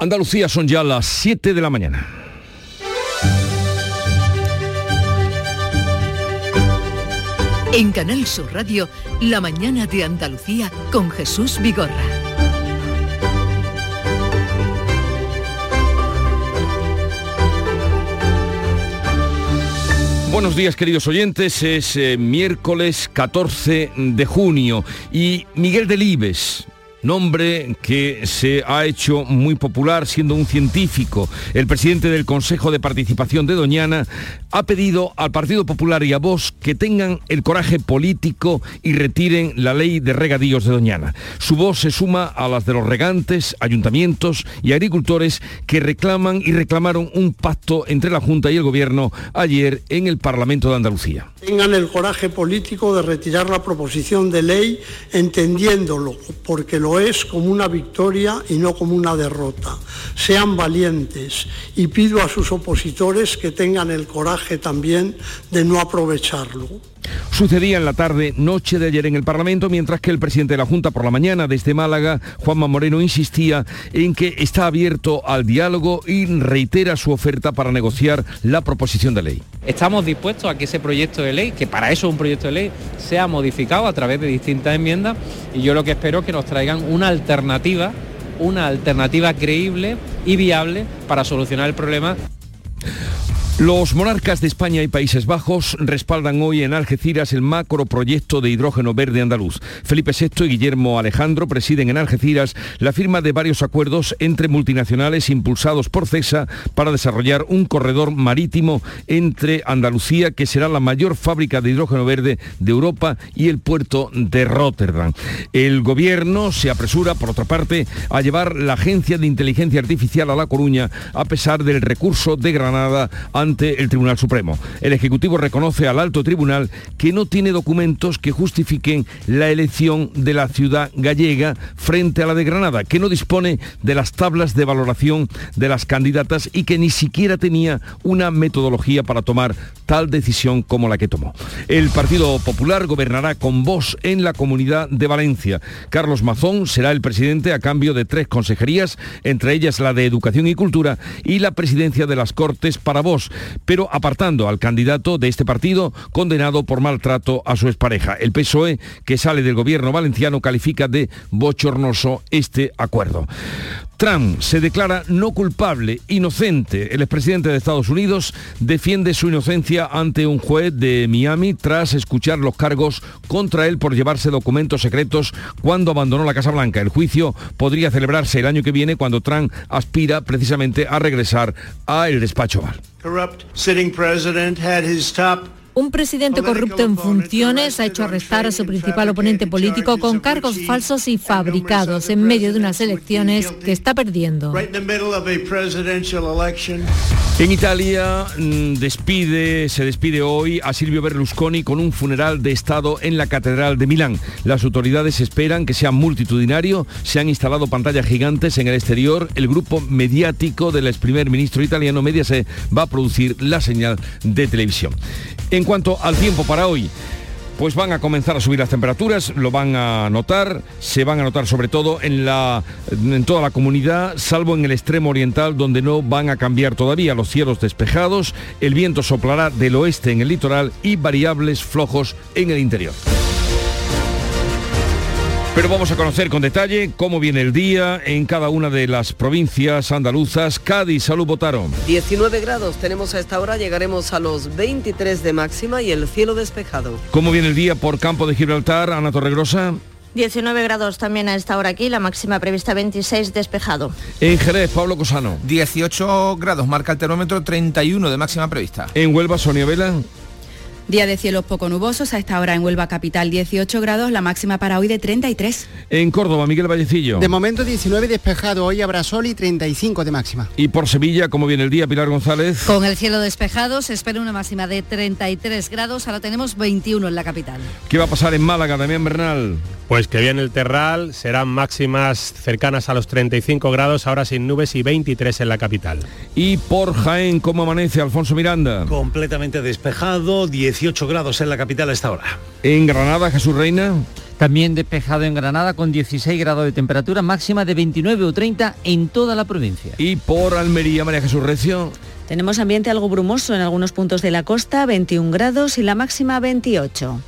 Andalucía son ya las 7 de la mañana. En Canal Sur Radio, La mañana de Andalucía con Jesús Vigorra. Buenos días queridos oyentes, es eh, miércoles 14 de junio y Miguel Delibes, nombre que se ha hecho muy popular siendo un científico. El presidente del Consejo de Participación de Doñana ha pedido al Partido Popular y a vos que tengan el coraje político y retiren la ley de regadíos de Doñana. Su voz se suma a las de los regantes, ayuntamientos y agricultores que reclaman y reclamaron un pacto entre la Junta y el Gobierno ayer en el Parlamento de Andalucía. Tengan el coraje político de retirar la proposición de ley entendiéndolo, porque lo es como una victoria y no como una derrota. Sean valientes y pido a sus opositores que tengan el coraje también de no aprovecharlo. Sucedía en la tarde, noche de ayer en el Parlamento, mientras que el presidente de la Junta por la mañana desde Málaga, Juanma Moreno, insistía en que está abierto al diálogo y reitera su oferta para negociar la proposición de ley. Estamos dispuestos a que ese proyecto de ley, que para eso es un proyecto de ley, sea modificado a través de distintas enmiendas y yo lo que espero es que nos traigan una alternativa, una alternativa creíble y viable para solucionar el problema los monarcas de España y Países Bajos respaldan hoy en Algeciras el macroproyecto de hidrógeno verde andaluz. Felipe VI y Guillermo Alejandro presiden en Algeciras la firma de varios acuerdos entre multinacionales impulsados por CESA para desarrollar un corredor marítimo entre Andalucía, que será la mayor fábrica de hidrógeno verde de Europa, y el puerto de Rotterdam. El gobierno se apresura, por otra parte, a llevar la Agencia de Inteligencia Artificial a La Coruña, a pesar del recurso de Granada el Tribunal Supremo. El Ejecutivo reconoce al alto tribunal que no tiene documentos que justifiquen la elección de la ciudad gallega frente a la de Granada, que no dispone de las tablas de valoración de las candidatas y que ni siquiera tenía una metodología para tomar tal decisión como la que tomó. El Partido Popular gobernará con voz en la comunidad de Valencia. Carlos Mazón será el presidente a cambio de tres consejerías, entre ellas la de Educación y Cultura y la presidencia de las Cortes para vos, pero apartando al candidato de este partido condenado por maltrato a su expareja. El PSOE, que sale del gobierno valenciano, califica de bochornoso este acuerdo. Trump se declara no culpable, inocente. El expresidente de Estados Unidos defiende su inocencia ante un juez de Miami tras escuchar los cargos contra él por llevarse documentos secretos cuando abandonó la Casa Blanca. El juicio podría celebrarse el año que viene cuando Trump aspira precisamente a regresar a el despacho Oval. corrupt sitting president had his top Un presidente corrupto en funciones ha hecho arrestar a su principal oponente político con cargos falsos y fabricados en medio de unas elecciones que está perdiendo. En Italia mm, despide, se despide hoy a Silvio Berlusconi con un funeral de Estado en la Catedral de Milán. Las autoridades esperan que sea multitudinario. Se han instalado pantallas gigantes en el exterior. El grupo mediático del ex primer ministro italiano Mediaset va a producir la señal de televisión. En cuanto al tiempo para hoy, pues van a comenzar a subir las temperaturas, lo van a notar, se van a notar sobre todo en, la, en toda la comunidad, salvo en el extremo oriental donde no van a cambiar todavía los cielos despejados, el viento soplará del oeste en el litoral y variables flojos en el interior. Pero vamos a conocer con detalle cómo viene el día en cada una de las provincias andaluzas. Cádiz, salud, votaron. 19 grados tenemos a esta hora, llegaremos a los 23 de máxima y el cielo despejado. ¿Cómo viene el día por campo de Gibraltar, Ana Torregrosa? 19 grados también a esta hora aquí, la máxima prevista 26 despejado. En Jerez, Pablo Cosano. 18 grados, marca el termómetro 31 de máxima prevista. En Huelva, Sonia Vela. Día de cielos poco nubosos, a esta hora en Huelva Capital 18 grados, la máxima para hoy de 33. En Córdoba, Miguel Vallecillo. De momento 19 despejado, hoy habrá sol y 35 de máxima. Y por Sevilla, ¿cómo viene el día, Pilar González? Con el cielo despejado se espera una máxima de 33 grados, ahora tenemos 21 en la capital. ¿Qué va a pasar en Málaga, Damián Bernal? Pues que viene el Terral, serán máximas cercanas a los 35 grados, ahora sin nubes y 23 en la capital. Y por Jaén, ¿cómo amanece Alfonso Miranda? Completamente despejado, 18 grados en la capital a esta hora. En Granada, Jesús Reina. También despejado en Granada con 16 grados de temperatura máxima de 29 o 30 en toda la provincia. Y por Almería, María Jesús Recio. Tenemos ambiente algo brumoso en algunos puntos de la costa, 21 grados y la máxima 28.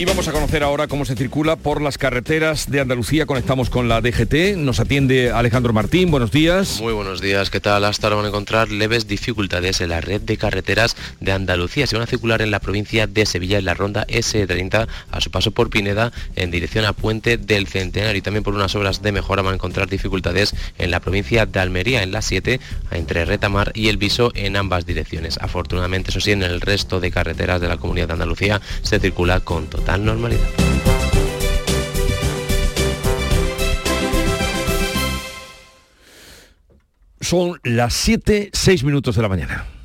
Y vamos a conocer ahora cómo se circula por las carreteras de Andalucía. Conectamos con la DGT. Nos atiende Alejandro Martín. Buenos días. Muy buenos días. ¿Qué tal? Hasta ahora van a encontrar leves dificultades en la red de carreteras de Andalucía. Se van a circular en la provincia de Sevilla en la ronda S30 a su paso por Pineda en dirección a Puente del Centenario. Y también por unas obras de mejora van a encontrar dificultades en la provincia de Almería en la 7 entre Retamar y El Viso en ambas direcciones. Afortunadamente, eso sí, en el resto de carreteras de la comunidad de Andalucía se circula con total normalidad. Son las 7, 6 minutos de la mañana.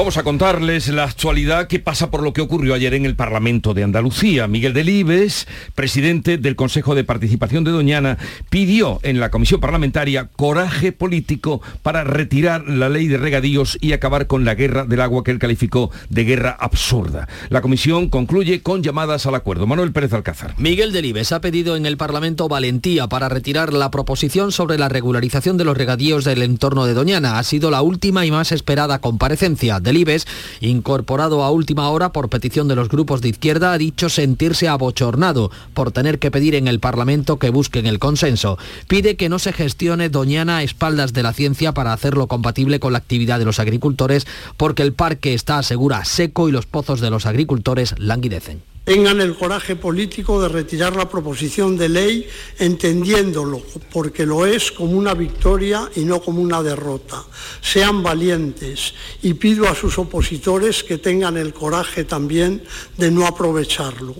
Vamos a contarles la actualidad que pasa por lo que ocurrió ayer en el Parlamento de Andalucía. Miguel Delibes, presidente del Consejo de Participación de Doñana, pidió en la comisión parlamentaria coraje político para retirar la ley de regadíos y acabar con la guerra del agua que él calificó de guerra absurda. La comisión concluye con llamadas al acuerdo. Manuel Pérez Alcázar. Miguel Delibes ha pedido en el Parlamento valentía para retirar la proposición sobre la regularización de los regadíos del entorno de Doñana. Ha sido la última y más esperada comparecencia Delibes, incorporado a última hora por petición de los grupos de izquierda, ha dicho sentirse abochornado por tener que pedir en el Parlamento que busquen el consenso. Pide que no se gestione Doñana a espaldas de la ciencia para hacerlo compatible con la actividad de los agricultores, porque el parque está, asegura, seco y los pozos de los agricultores languidecen tengan el coraje político de retirar la proposición de ley entendiéndolo, porque lo es, como una victoria y no como una derrota. Sean valientes y pido a sus opositores que tengan el coraje también de no aprovecharlo.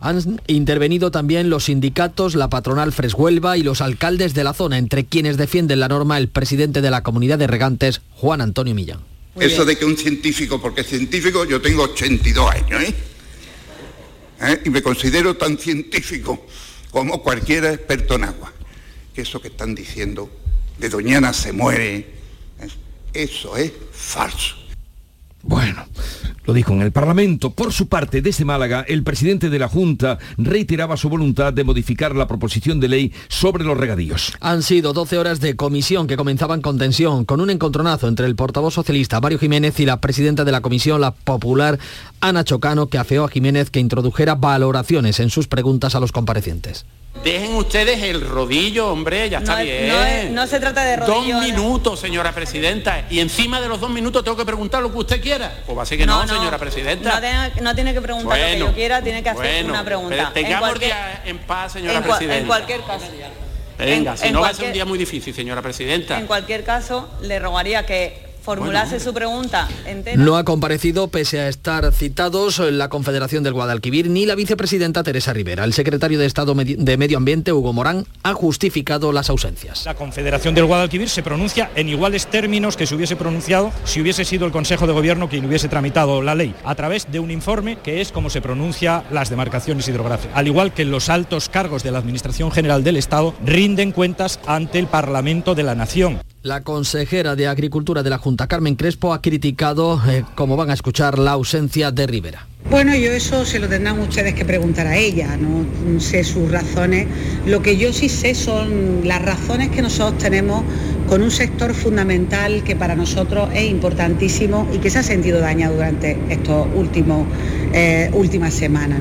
Han intervenido también los sindicatos, la patronal Freshuelva y los alcaldes de la zona, entre quienes defienden la norma el presidente de la comunidad de regantes, Juan Antonio Millán. Eso de que un científico, porque científico yo tengo 82 años, ¿eh? ¿Eh? y me considero tan científico como cualquier experto en agua. Que eso que están diciendo de Doñana se muere, ¿eh? eso es falso. Bueno, lo dijo en el Parlamento. Por su parte, desde Málaga, el presidente de la Junta reiteraba su voluntad de modificar la proposición de ley sobre los regadíos. Han sido 12 horas de comisión que comenzaban con tensión, con un encontronazo entre el portavoz socialista Mario Jiménez y la presidenta de la comisión, la popular Ana Chocano, que afeó a Jiménez que introdujera valoraciones en sus preguntas a los comparecientes. Dejen ustedes el rodillo, hombre, ya está bien. No, se trata de rodillo. Dos minutos, señora presidenta. Y encima de los dos minutos tengo que preguntar lo que usted quiera. Pues va a ser que no, señora presidenta. No, tiene que preguntar lo que yo quiera, tiene que hacer una pregunta. Tengamos día en paz, señora presidenta. En cualquier caso. Venga, si no va a ser un día muy difícil, señora presidenta. En cualquier caso, le rogaría que formulase su pregunta entera. No ha comparecido, pese a estar citados, la Confederación del Guadalquivir ni la vicepresidenta Teresa Rivera. El secretario de Estado de Medio Ambiente, Hugo Morán, ha justificado las ausencias. La Confederación del Guadalquivir se pronuncia en iguales términos que se hubiese pronunciado si hubiese sido el Consejo de Gobierno quien hubiese tramitado la ley, a través de un informe que es como se pronuncia las demarcaciones hidrográficas. Al igual que los altos cargos de la Administración General del Estado rinden cuentas ante el Parlamento de la Nación. La consejera de Agricultura de la Junta, Carmen Crespo, ha criticado, eh, como van a escuchar, la ausencia de Rivera. Bueno, yo eso se lo tendrán ustedes que preguntar a ella, no sé sus razones. Lo que yo sí sé son las razones que nosotros tenemos con un sector fundamental que para nosotros es importantísimo y que se ha sentido dañado durante estas eh, últimas semanas.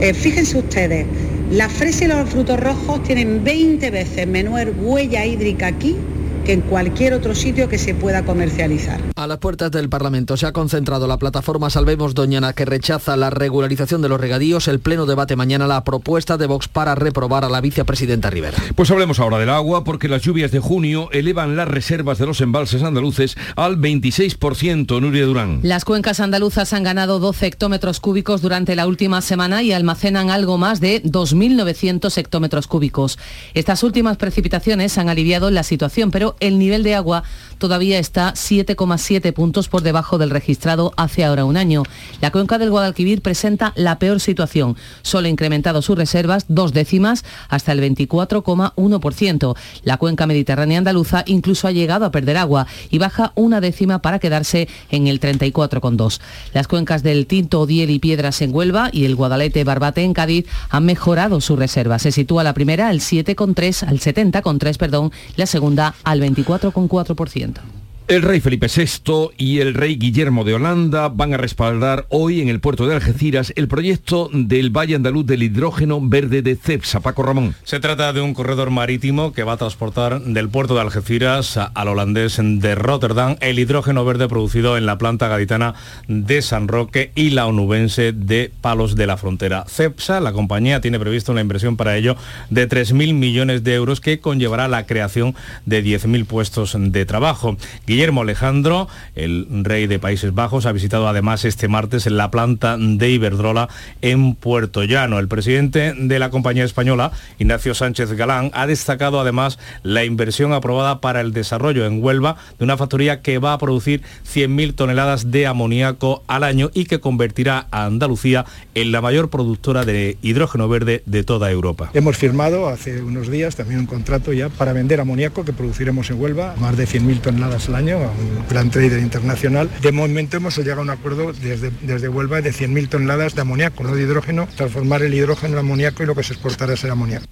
Eh, fíjense ustedes, la fresa y los frutos rojos tienen 20 veces menor huella hídrica aquí que en cualquier otro sitio que se pueda comercializar. A las puertas del Parlamento se ha concentrado la plataforma Salvemos Doñana que rechaza la regularización de los regadíos. El Pleno debate mañana la propuesta de Vox para reprobar a la vicepresidenta Rivera. Pues hablemos ahora del agua porque las lluvias de junio elevan las reservas de los embalses andaluces al 26%, Nuria Durán. Las cuencas andaluzas han ganado 12 hectómetros cúbicos durante la última semana y almacenan algo más de 2.900 hectómetros cúbicos. Estas últimas precipitaciones han aliviado la situación, pero el nivel de agua todavía está 7,7 puntos por debajo del registrado hace ahora un año. La cuenca del Guadalquivir presenta la peor situación. Solo ha incrementado sus reservas dos décimas hasta el 24,1%. La cuenca mediterránea andaluza incluso ha llegado a perder agua y baja una décima para quedarse en el 34,2. Las cuencas del Tinto, Odiel y Piedras en Huelva y el Guadalete Barbate en Cádiz han mejorado sus reservas. Se sitúa la primera al 7,3, al 70,3, perdón, la segunda al 24,4%. 않다. El rey Felipe VI y el rey Guillermo de Holanda van a respaldar hoy en el puerto de Algeciras el proyecto del Valle Andaluz del hidrógeno verde de CEPSA. Paco Ramón. Se trata de un corredor marítimo que va a transportar del puerto de Algeciras al holandés de Rotterdam el hidrógeno verde producido en la planta gaditana de San Roque y la onubense de Palos de la Frontera. CEPSA, la compañía, tiene previsto una inversión para ello de 3.000 millones de euros que conllevará la creación de 10.000 puestos de trabajo. Alejandro, el rey de Países Bajos, ha visitado además este martes en la planta de Iberdrola en Puerto Llano. El presidente de la compañía española, Ignacio Sánchez Galán, ha destacado además la inversión aprobada para el desarrollo en Huelva de una factoría que va a producir 100.000 toneladas de amoníaco al año y que convertirá a Andalucía en la mayor productora de hidrógeno verde de toda Europa. Hemos firmado hace unos días también un contrato ya para vender amoníaco que produciremos en Huelva, más de 100.000 toneladas al año a un gran trader internacional. De momento hemos llegado a un acuerdo desde, desde Huelva de 100.000 toneladas de amoníaco, no de hidrógeno, transformar el hidrógeno en amoníaco y lo que se exportará será amoníaco.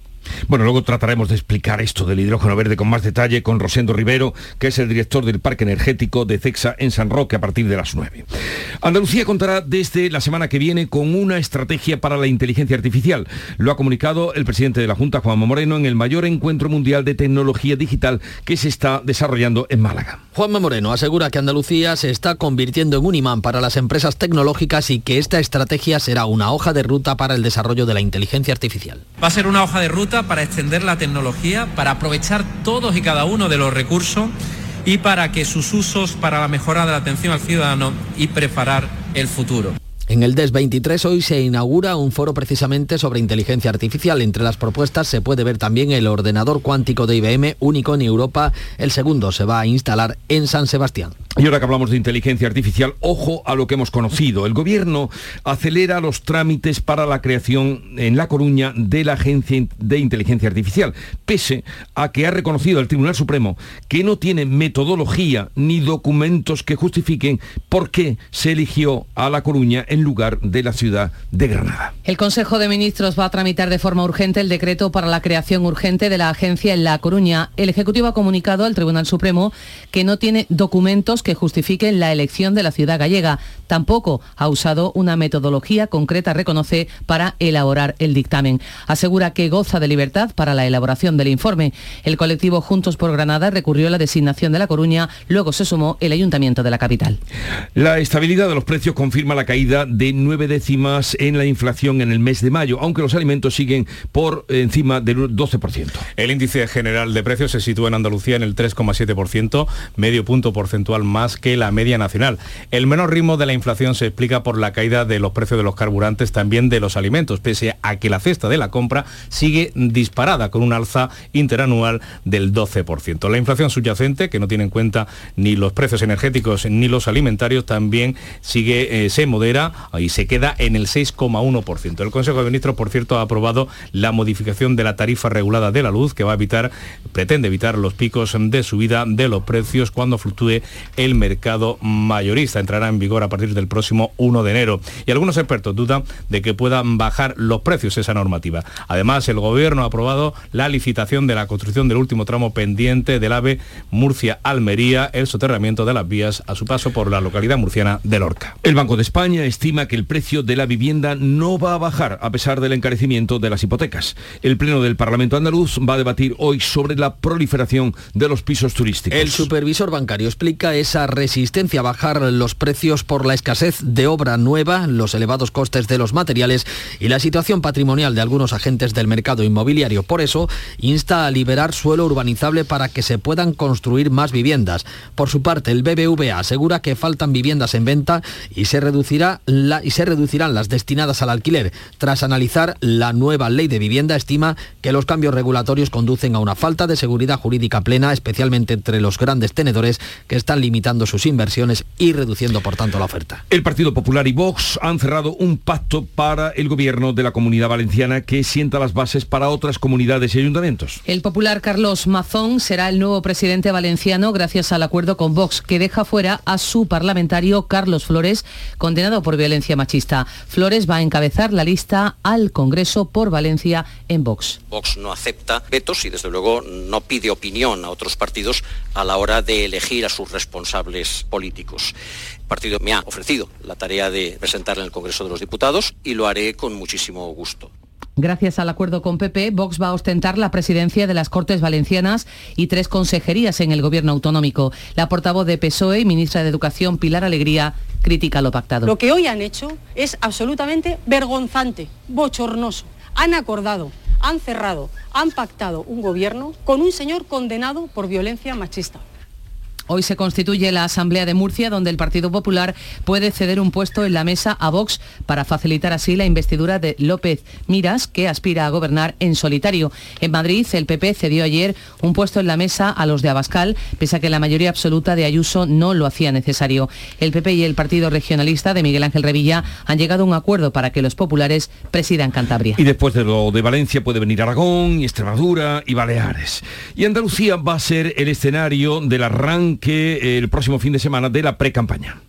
Bueno, luego trataremos de explicar esto del hidrógeno verde con más detalle con Rosendo Rivero, que es el director del Parque Energético de CEXA en San Roque a partir de las 9. Andalucía contará desde la semana que viene con una estrategia para la inteligencia artificial. Lo ha comunicado el presidente de la Junta, Juanma Moreno, en el mayor encuentro mundial de tecnología digital que se está desarrollando en Málaga. Juanma Moreno asegura que Andalucía se está convirtiendo en un imán para las empresas tecnológicas y que esta estrategia será una hoja de ruta para el desarrollo de la inteligencia artificial. Va a ser una hoja de ruta para extender la tecnología, para aprovechar todos y cada uno de los recursos y para que sus usos para la mejora de la atención al ciudadano y preparar el futuro. En el DES 23 hoy se inaugura un foro precisamente sobre inteligencia artificial. Entre las propuestas se puede ver también el ordenador cuántico de IBM, único en Europa. El segundo se va a instalar en San Sebastián. Y ahora que hablamos de inteligencia artificial, ojo a lo que hemos conocido. El gobierno acelera los trámites para la creación en La Coruña de la Agencia de Inteligencia Artificial, pese a que ha reconocido el Tribunal Supremo que no tiene metodología ni documentos que justifiquen por qué se eligió a La Coruña en lugar de la ciudad de Granada. El Consejo de Ministros va a tramitar de forma urgente el decreto para la creación urgente de la agencia en La Coruña. El Ejecutivo ha comunicado al Tribunal Supremo que no tiene documentos que justifiquen la elección de la ciudad gallega. Tampoco ha usado una metodología concreta, reconoce, para elaborar el dictamen. Asegura que goza de libertad para la elaboración del informe. El colectivo Juntos por Granada recurrió a la designación de La Coruña, luego se sumó el Ayuntamiento de la capital. La estabilidad de los precios confirma la caída de nueve décimas en la inflación en el mes de mayo, aunque los alimentos siguen por encima del 12%. El índice general de precios se sitúa en Andalucía en el 3,7%, medio punto porcentual más que la media nacional. El menor ritmo de la inflación se explica por la caída de los precios de los carburantes, también de los alimentos, pese a que la cesta de la compra sigue disparada con un alza interanual del 12%. La inflación subyacente, que no tiene en cuenta ni los precios energéticos ni los alimentarios, también sigue, eh, se modera y se queda en el 6,1%. El Consejo de Ministros, por cierto, ha aprobado la modificación de la tarifa regulada de la luz que va a evitar, pretende evitar los picos de subida de los precios cuando fluctúe el mercado mayorista. Entrará en vigor a partir del próximo 1 de enero. Y algunos expertos dudan de que puedan bajar los precios esa normativa. Además, el Gobierno ha aprobado la licitación de la construcción del último tramo pendiente del AVE Murcia-Almería, el soterramiento de las vías a su paso por la localidad murciana de Lorca. El Banco de España estima que el precio de la vivienda no va a bajar a pesar del encarecimiento de las hipotecas. El Pleno del Parlamento andaluz va a debatir hoy sobre la proliferación de los pisos turísticos. El supervisor bancario explica esa resistencia a bajar los precios por la escasez de obra nueva, los elevados costes de los materiales y la situación patrimonial de algunos agentes del mercado inmobiliario. Por eso, insta a liberar suelo urbanizable para que se puedan construir más viviendas. Por su parte, el BBVA asegura que faltan viviendas en venta y se, reducirá la, y se reducirán las destinadas al alquiler. Tras analizar la nueva ley de vivienda, estima que los cambios regulatorios conducen a una falta de seguridad jurídica plena, especialmente entre los grandes tenedores que están limitando sus inversiones y reduciendo, por tanto, la oferta. El Partido Popular y Vox han cerrado un pacto para el gobierno de la Comunidad Valenciana que sienta las bases para otras comunidades y ayuntamientos. El popular Carlos Mazón será el nuevo presidente valenciano gracias al acuerdo con Vox, que deja fuera a su parlamentario Carlos Flores, condenado por violencia machista. Flores va a encabezar la lista al Congreso por Valencia en Vox. Vox no acepta vetos y desde luego no pide opinión a otros partidos a la hora de elegir a sus responsables políticos. El partido me ha ofrecido la tarea de presentar en el Congreso de los Diputados y lo haré con muchísimo gusto. Gracias al acuerdo con PP, Vox va a ostentar la presidencia de las Cortes Valencianas y tres consejerías en el gobierno autonómico. La portavoz de PSOE, ministra de Educación, Pilar Alegría, critica lo pactado. Lo que hoy han hecho es absolutamente vergonzante, bochornoso. Han acordado, han cerrado, han pactado un gobierno con un señor condenado por violencia machista. Hoy se constituye la Asamblea de Murcia, donde el Partido Popular puede ceder un puesto en la mesa a Vox para facilitar así la investidura de López Miras, que aspira a gobernar en solitario. En Madrid, el PP cedió ayer un puesto en la mesa a los de Abascal, pese a que la mayoría absoluta de Ayuso no lo hacía necesario. El PP y el Partido Regionalista de Miguel Ángel Revilla han llegado a un acuerdo para que los populares presidan Cantabria. Y después de lo de Valencia puede venir Aragón, y Extremadura y Baleares. Y Andalucía va a ser el escenario del arranque que el próximo fin de semana de la pre-campaña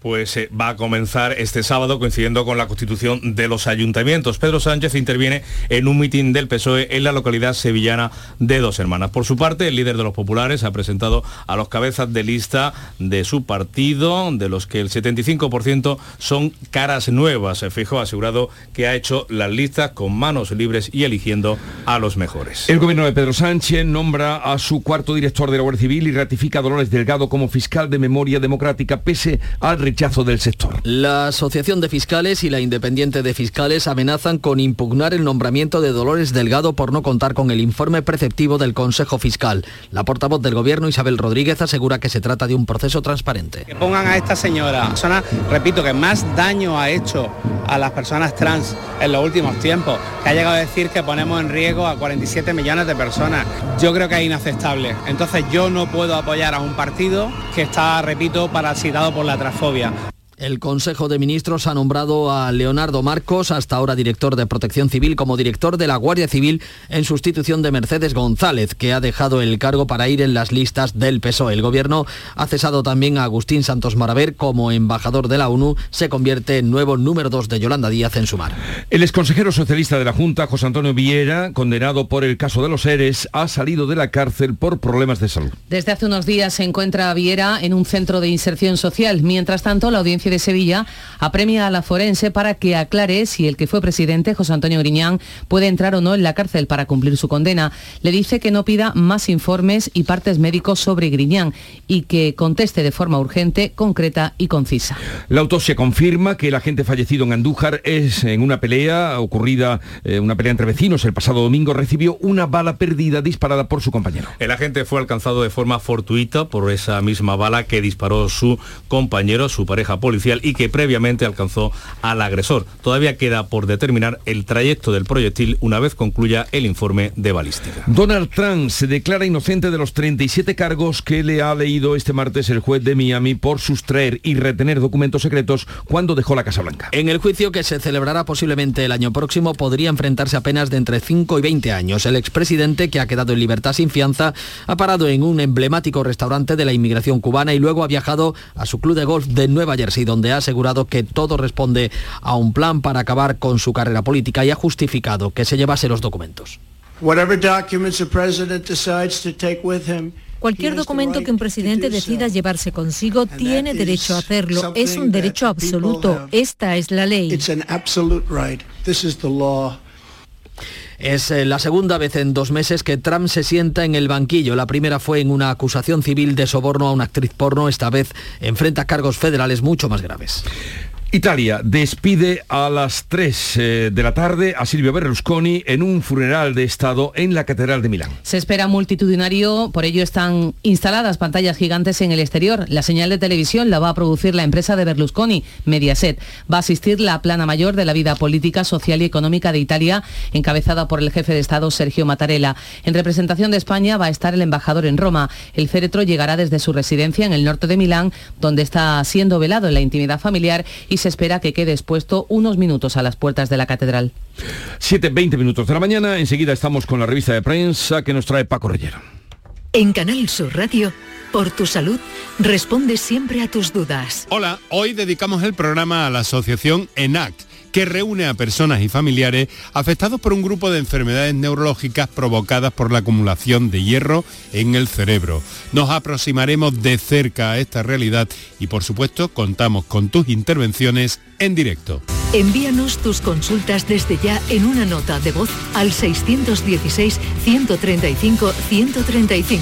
pues eh, va a comenzar este sábado coincidiendo con la constitución de los ayuntamientos. Pedro Sánchez interviene en un mitin del PSOE en la localidad sevillana de Dos Hermanas. Por su parte, el líder de los populares ha presentado a los cabezas de lista de su partido, de los que el 75% son caras nuevas. Fijo ha asegurado que ha hecho las listas con manos libres y eligiendo a los mejores. El gobierno de Pedro Sánchez nombra a su cuarto director de la Guardia Civil y ratifica a Dolores Delgado como fiscal de memoria democrática pese al rechazo del sector. La Asociación de Fiscales y la Independiente de Fiscales amenazan con impugnar el nombramiento de Dolores Delgado por no contar con el informe preceptivo del Consejo Fiscal. La portavoz del Gobierno, Isabel Rodríguez, asegura que se trata de un proceso transparente. Que pongan a esta señora, persona, repito, que más daño ha hecho a las personas trans en los últimos tiempos, que ha llegado a decir que ponemos en riesgo a 47 millones de personas. Yo creo que es inaceptable. Entonces yo no puedo apoyar a un partido que está, repito, parasitado por la transfobia. Yeah. El Consejo de Ministros ha nombrado a Leonardo Marcos, hasta ahora director de Protección Civil, como director de la Guardia Civil en sustitución de Mercedes González, que ha dejado el cargo para ir en las listas del PSOE. El Gobierno ha cesado también a Agustín Santos Maraver como embajador de la ONU. Se convierte en nuevo número dos de Yolanda Díaz en Sumar. El exconsejero socialista de la Junta, José Antonio Viera, condenado por el caso de los ERES, ha salido de la cárcel por problemas de salud. Desde hace unos días se encuentra Viera en un centro de inserción social. Mientras tanto, la audiencia de Sevilla apremia a la forense para que aclare si el que fue presidente, José Antonio Griñán, puede entrar o no en la cárcel para cumplir su condena. Le dice que no pida más informes y partes médicos sobre Griñán y que conteste de forma urgente, concreta y concisa. La autopsia confirma que el agente fallecido en Andújar es en una pelea ocurrida, eh, una pelea entre vecinos el pasado domingo, recibió una bala perdida disparada por su compañero. El agente fue alcanzado de forma fortuita por esa misma bala que disparó su compañero, su pareja policial y que previamente alcanzó al agresor. Todavía queda por determinar el trayecto del proyectil una vez concluya el informe de balística. Donald Trump se declara inocente de los 37 cargos que le ha leído este martes el juez de Miami por sustraer y retener documentos secretos cuando dejó la Casa Blanca. En el juicio que se celebrará posiblemente el año próximo podría enfrentarse a penas de entre 5 y 20 años. El expresidente, que ha quedado en libertad sin fianza, ha parado en un emblemático restaurante de la inmigración cubana y luego ha viajado a su club de golf de Nueva Jersey, donde ha asegurado que todo responde a un plan para acabar con su carrera política y ha justificado que se llevase los documentos. Cualquier documento que un presidente decida llevarse consigo tiene derecho a hacerlo. Es un derecho absoluto. Esta es la ley. Es eh, la segunda vez en dos meses que Trump se sienta en el banquillo. La primera fue en una acusación civil de soborno a una actriz porno. Esta vez enfrenta cargos federales mucho más graves. Italia despide a las 3 eh, de la tarde a Silvio Berlusconi en un funeral de Estado en la Catedral de Milán. Se espera multitudinario, por ello están instaladas pantallas gigantes en el exterior. La señal de televisión la va a producir la empresa de Berlusconi, Mediaset. Va a asistir la plana mayor de la vida política, social y económica de Italia, encabezada por el jefe de Estado Sergio Mattarella. En representación de España va a estar el embajador en Roma. El féretro llegará desde su residencia en el norte de Milán, donde está siendo velado en la intimidad familiar y se espera que quede expuesto unos minutos a las puertas de la catedral. 7.20 minutos de la mañana, enseguida estamos con la revista de prensa que nos trae Paco Reyero. En Canal Sur Radio, por tu salud, responde siempre a tus dudas. Hola, hoy dedicamos el programa a la asociación ENACT que reúne a personas y familiares afectados por un grupo de enfermedades neurológicas provocadas por la acumulación de hierro en el cerebro. Nos aproximaremos de cerca a esta realidad y por supuesto contamos con tus intervenciones en directo. Envíanos tus consultas desde ya en una nota de voz al 616-135-135.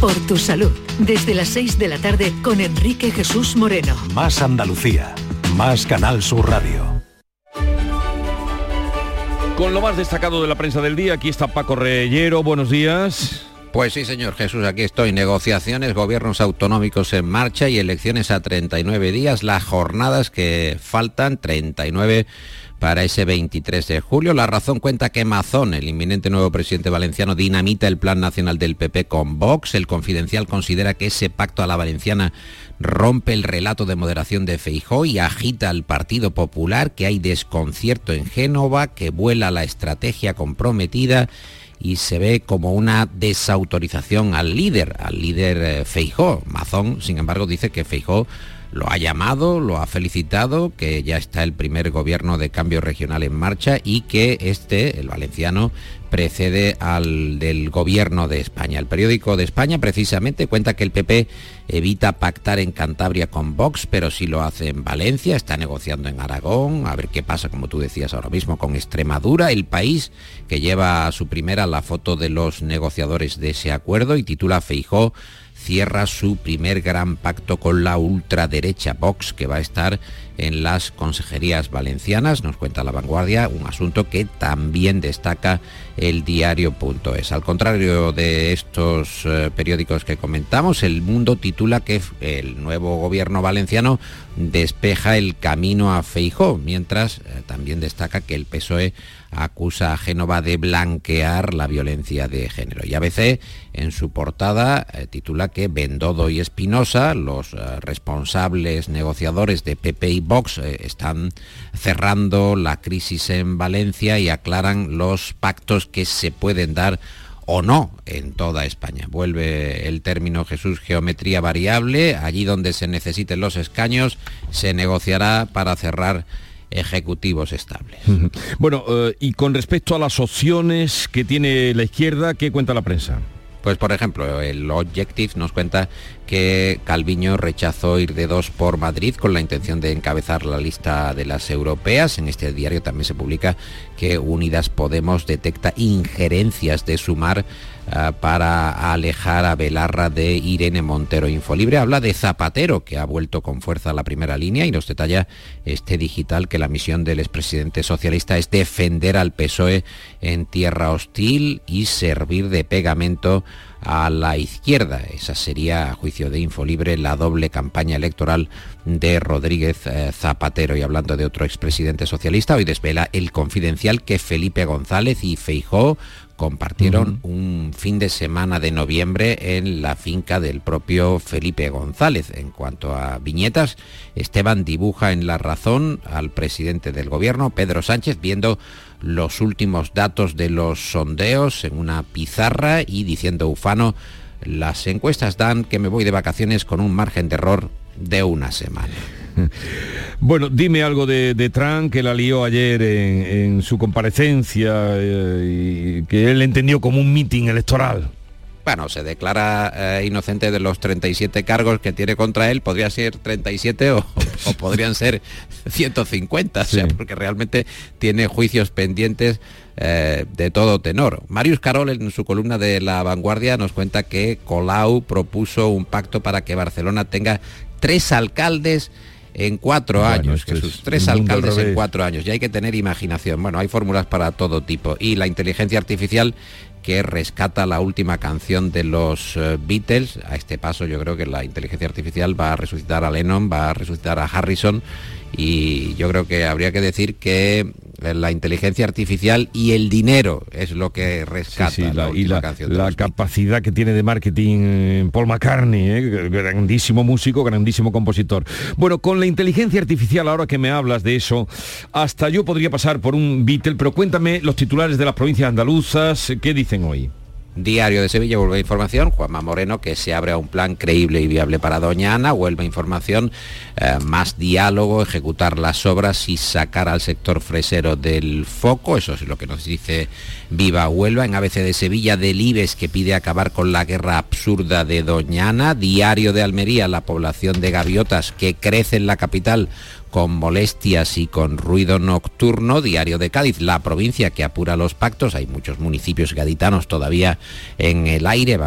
Por tu salud, desde las 6 de la tarde con Enrique Jesús Moreno. Más Andalucía, más Canal Sur Radio. Con lo más destacado de la prensa del día, aquí está Paco Reyero, buenos días. Pues sí, señor Jesús, aquí estoy. Negociaciones, gobiernos autonómicos en marcha y elecciones a 39 días. Las jornadas que faltan, 39 para ese 23 de julio. La razón cuenta que Mazón, el inminente nuevo presidente valenciano, dinamita el plan nacional del PP con Vox. El confidencial considera que ese pacto a la valenciana rompe el relato de moderación de Feijó y agita al Partido Popular, que hay desconcierto en Génova, que vuela la estrategia comprometida y se ve como una desautorización al líder, al líder eh, Feijó. Mazón, sin embargo, dice que Feijó lo ha llamado, lo ha felicitado, que ya está el primer gobierno de cambio regional en marcha y que este, el valenciano, precede al del gobierno de España. El periódico de España precisamente cuenta que el PP evita pactar en Cantabria con Vox, pero sí lo hace en Valencia, está negociando en Aragón, a ver qué pasa, como tú decías ahora mismo, con Extremadura, el país que lleva a su primera la foto de los negociadores de ese acuerdo y titula Feijó cierra su primer gran pacto con la ultraderecha Vox, que va a estar en las consejerías valencianas, nos cuenta la vanguardia, un asunto que también destaca el diario.es. Al contrario de estos eh, periódicos que comentamos, el mundo titula que el nuevo gobierno valenciano despeja el camino a Feijó, mientras eh, también destaca que el PSOE acusa a Génova de blanquear la violencia de género. Y ABC en su portada eh, titula que Bendodo y Espinosa, los responsables negociadores de PP y Vox eh, están cerrando la crisis en Valencia y aclaran los pactos que se pueden dar o no en toda España. Vuelve el término Jesús geometría variable, allí donde se necesiten los escaños se negociará para cerrar ejecutivos estables. Bueno, eh, y con respecto a las opciones que tiene la izquierda, ¿qué cuenta la prensa? Pues por ejemplo, el Objective nos cuenta que Calviño rechazó ir de dos por Madrid con la intención de encabezar la lista de las europeas. En este diario también se publica que Unidas Podemos detecta injerencias de Sumar eh, para alejar a Belarra de Irene Montero. Infolibre habla de Zapatero, que ha vuelto con fuerza a la primera línea y nos detalla este digital que la misión del expresidente socialista es defender al PSOE en tierra hostil y servir de pegamento a la izquierda. Esa sería, a juicio de Infolibre, la doble campaña electoral de Rodríguez eh, Zapatero. Y hablando de otro expresidente socialista, hoy desvela el confidencial que Felipe González y Feijó compartieron un fin de semana de noviembre en la finca del propio Felipe González. En cuanto a viñetas, Esteban dibuja en La Razón al presidente del gobierno, Pedro Sánchez, viendo los últimos datos de los sondeos en una pizarra y diciendo Ufano, las encuestas dan que me voy de vacaciones con un margen de error de una semana. Bueno, dime algo de, Trump que la lió ayer en, su comparecencia eh, y que él entendió como un mitin electoral. bueno, se declara eh, inocente de los 37 cargos que tiene contra él, podría ser 37 o, o podrían ser 150, o sea, porque realmente tiene juicios pendientes eh, de todo tenor. Marius Carol en su columna de La Vanguardia nos cuenta que Colau propuso un pacto para que Barcelona tenga tres alcaldes en cuatro Bueno, años, que sus tres alcaldes en cuatro años. Y hay que tener imaginación. Bueno, hay fórmulas para todo tipo. Y la inteligencia artificial que rescata la última canción de los eh, Beatles. A este paso yo creo que la inteligencia artificial va a resucitar a Lennon, va a resucitar a Harrison y yo creo que habría que decir que la inteligencia artificial y el dinero es lo que rescata Sí, sí, la, la- y la, canción de la capacidad que tiene de marketing eh, Paul McCartney, eh, grandísimo músico, grandísimo compositor. Bueno, con la inteligencia artificial, ahora que me hablas de eso, hasta yo podría pasar por un Beatle, pero cuéntame los titulares de las provincias andaluzas, ¿qué dicen hoy? Diario de Sevilla, Huelva Información, Juanma Moreno, que se abre a un plan creíble y viable para Doña Ana, Huelva Información, eh, más diálogo, ejecutar las obras y sacar al sector fresero del foco, eso es lo que nos dice Viva Huelva, en ABC de Sevilla, Delibes, que pide acabar con la guerra absurda de Doña Ana, Diario de Almería, la población de gaviotas que crece en la capital con molestias y con ruido nocturno, Diario de Cádiz, la provincia que apura los pactos, hay muchos municipios gaditanos todavía en el aire,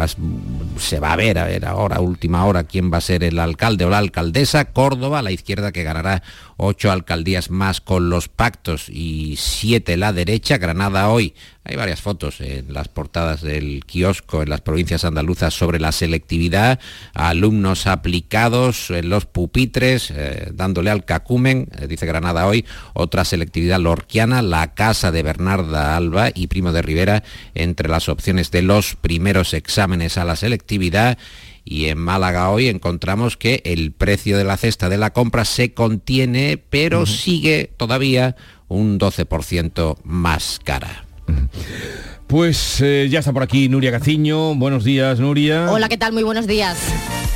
se va a ver, a ver ahora, última hora, quién va a ser el alcalde o la alcaldesa, Córdoba, la izquierda que ganará ocho alcaldías más con los pactos y siete la derecha, Granada hoy, hay varias fotos en las portadas del kiosco en las provincias andaluzas sobre la selectividad, alumnos aplicados en los pupitres, eh, dándole al cacumen, eh, dice Granada hoy, otra selectividad lorquiana, la casa de Bernarda Alba y Primo de Rivera entre las opciones de los primeros exámenes a la selectividad. Y en Málaga hoy encontramos que el precio de la cesta de la compra se contiene, pero sigue todavía un 12% más cara. Mm-hmm. Pues eh, ya está por aquí Nuria Gaciño. Buenos días, Nuria. Hola, ¿qué tal? Muy buenos días.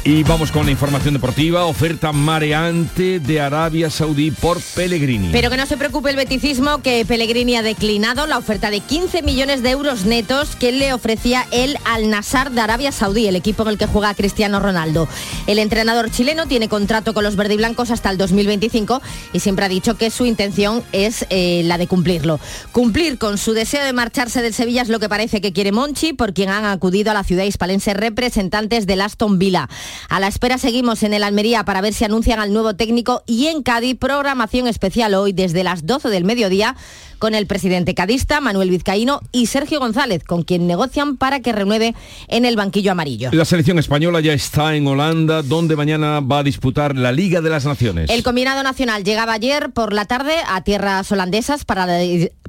Y vamos con la información deportiva. Oferta mareante de Arabia Saudí por Pellegrini. Pero que no se preocupe el beticismo que Pellegrini ha declinado la oferta de 15 millones de euros netos que le ofrecía el Al Nassr de Arabia Saudí, el equipo en el que juega Cristiano Ronaldo. El entrenador chileno tiene contrato con los verdiblancos hasta el 2025 y siempre ha dicho que su intención es eh, la de cumplirlo. Cumplir con su deseo de marcharse del Sevilla es lo que parece que quiere Monchi, por quien han acudido a la ciudad hispalense representantes del Aston Villa. A la espera seguimos en el Almería para ver si anuncian al nuevo técnico y en Cádiz programación especial hoy desde las 12 del mediodía con el presidente cadista Manuel Vizcaíno y Sergio González, con quien negocian para que renueve en el banquillo amarillo. La selección española ya está en Holanda, donde mañana va a disputar la Liga de las Naciones. El combinado nacional llegaba ayer por la tarde a tierras holandesas para la,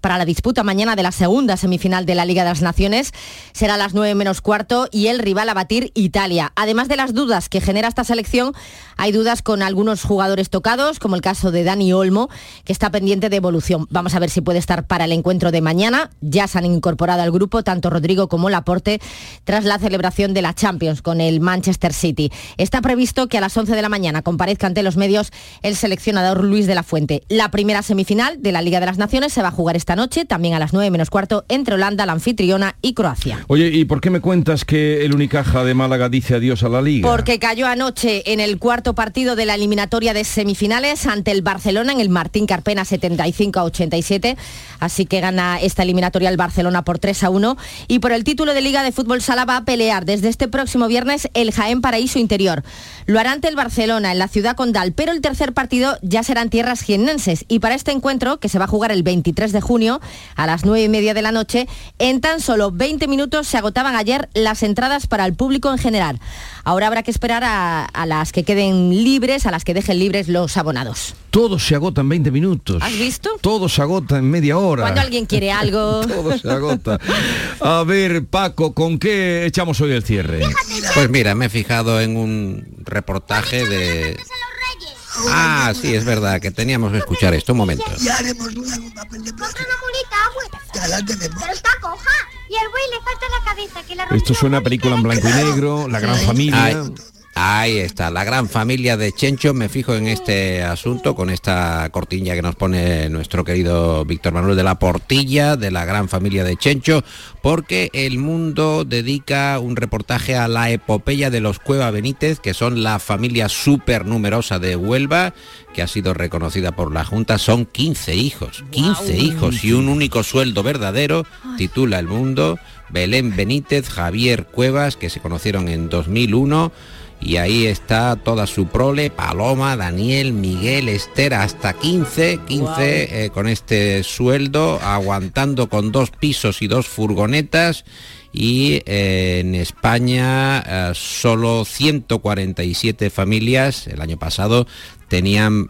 para la disputa mañana de la segunda semifinal de la Liga de las Naciones. Será a las 9 menos cuarto y el rival a batir Italia. Además de las dudas que genera esta selección, hay dudas con algunos jugadores tocados, como el caso de Dani Olmo, que está pendiente de evolución. Vamos a ver si puede estar para el encuentro de mañana. Ya se han incorporado al grupo tanto Rodrigo como Laporte tras la celebración de la Champions con el Manchester City. Está previsto que a las 11 de la mañana comparezca ante los medios el seleccionador Luis de la Fuente. La primera semifinal de la Liga de las Naciones se va a jugar esta noche, también a las 9 menos cuarto, entre Holanda, la anfitriona, y Croacia. Oye, ¿y por qué me cuentas que el Unicaja de Málaga dice adiós a la Liga? Porque cayó anoche en el cuarto partido de la eliminatoria de semifinales ante el Barcelona en el Martín Carpena 75 a 87. Así que gana esta eliminatoria el Barcelona por 3 a 1. Y por el título de Liga de Fútbol Sala va a pelear desde este próximo viernes el Jaén Paraíso Interior. Lo hará ante el Barcelona en la ciudad condal, pero el tercer partido ya será en tierras jiennenses. Y para este encuentro, que se va a jugar el 23 de junio a las 9 y media de la noche, en tan solo 20 minutos se agotaban ayer las entradas para el público en general. Ahora habrá que esperar a, a las que queden libres, a las que dejen libres los abonados. Todo se agota en 20 minutos. ¿Has visto? Todo se agota en media hora. Cuando alguien quiere algo. Todo se agota. A ver, Paco, ¿con qué echamos hoy el cierre? Pues mira, me he fijado en un reportaje de... Ah, sí, es verdad, que teníamos que escuchar esto. Un momento. Ya haremos una con papel de plata. una mulita, abuela. Ya la tenemos. Pero está coja. Y al buey le falta la cabeza, que la Esto suena a película en blanco y negro, La Gran Familia. Ahí está, la gran familia de Chencho. Me fijo en este asunto con esta cortilla que nos pone nuestro querido Víctor Manuel de la Portilla, de la gran familia de Chencho, porque el mundo dedica un reportaje a la epopeya de los Cueva Benítez, que son la familia súper numerosa de Huelva, que ha sido reconocida por la Junta. Son 15 hijos, 15 hijos y un único sueldo verdadero, titula El Mundo. Belén Benítez, Javier Cuevas, que se conocieron en 2001 y ahí está toda su prole, Paloma, Daniel, Miguel, Esther, hasta 15, 15 eh, con este sueldo, aguantando con dos pisos y dos furgonetas. Y eh, en España eh, solo 147 familias el año pasado tenían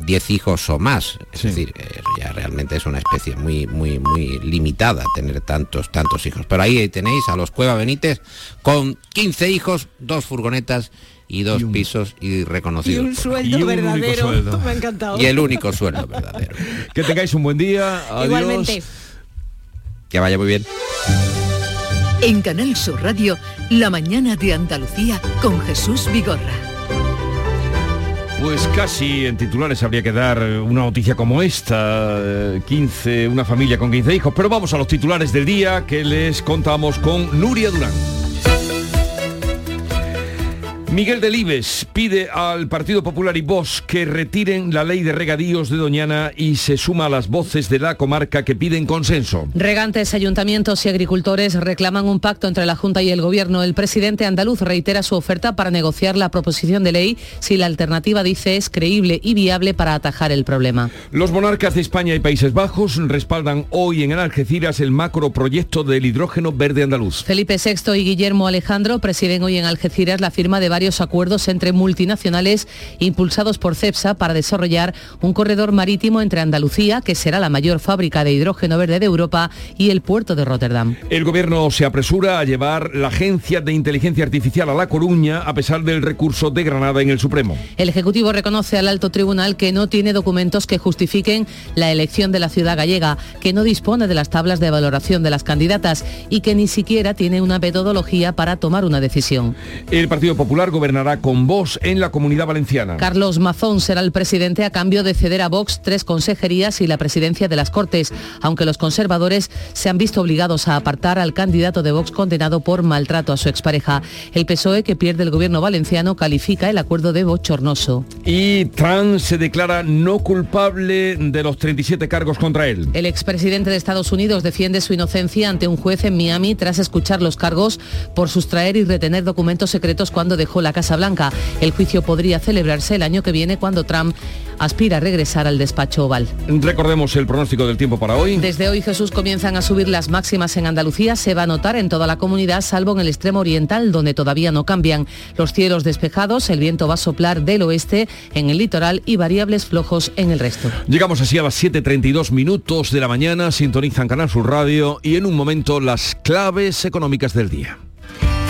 10 hijos o más. Es decir, eh, ya realmente es una especie muy, muy, muy limitada tener tantos, tantos hijos. Pero ahí tenéis a los Cueva Benítez con 15 hijos, dos furgonetas y dos pisos y reconocidos. Y un sueldo verdadero. Me ha encantado. Y el único sueldo verdadero. que tengáis un buen día. Adiós. Igualmente. Que vaya muy bien. En Canal Sur Radio, La mañana de Andalucía con Jesús Vigorra. Pues casi en titulares habría que dar una noticia como esta, eh, 15, una familia con 15 hijos, pero vamos a los titulares del día que les contamos con Nuria Durán. Miguel Delibes pide al Partido Popular y Vox que retiren la ley de regadíos de Doñana y se suma a las voces de la comarca que piden consenso. Regantes, ayuntamientos y agricultores reclaman un pacto entre la Junta y el Gobierno. El presidente andaluz reitera su oferta para negociar la proposición de ley si la alternativa, dice, es creíble y viable para atajar el problema. Los monarcas de España y Países Bajos respaldan hoy en Algeciras el macroproyecto del hidrógeno verde andaluz. Felipe VI y Guillermo Alejandro presiden hoy en Algeciras la firma de varios acuerdos entre multinacionales impulsados por CEPSA para desarrollar un corredor marítimo entre Andalucía, que será la mayor fábrica de hidrógeno verde de Europa, y el puerto de Rotterdam. El gobierno se apresura a llevar la Agencia de Inteligencia Artificial a La Coruña a pesar del recurso de Granada en el Supremo. El Ejecutivo reconoce al alto tribunal que no tiene documentos que justifiquen la elección de la ciudad gallega, que no dispone de las tablas de valoración de las candidatas y que ni siquiera tiene una metodología para tomar una decisión. El Partido Popular gobernará con Vox en la Comunidad Valenciana. Carlos Mazón será el presidente a cambio de ceder a Vox tres consejerías y la presidencia de las Cortes, aunque los conservadores se han visto obligados a apartar al candidato de Vox condenado por maltrato a su expareja. El PSOE, que pierde el gobierno valenciano, califica el acuerdo de bochornoso. Y Trump se declara no culpable de los 37 cargos contra él. El expresidente de Estados Unidos defiende su inocencia ante un juez en Miami tras escuchar los cargos por sustraer y retener documentos secretos cuando dejó la Casa Blanca. El juicio podría celebrarse el año que viene cuando Trump aspira a regresar al despacho oval. Recordemos el pronóstico del tiempo para hoy. Desde hoy Jesús comienzan a subir las máximas en Andalucía, se va a notar en toda la comunidad, salvo en el extremo oriental, donde todavía no cambian. Los cielos despejados, el viento va a soplar del oeste en el litoral y variables flojos en el resto. Llegamos así a las 7.32 minutos de la mañana, sintonizan Canal Sur Radio y en un momento las claves económicas del día.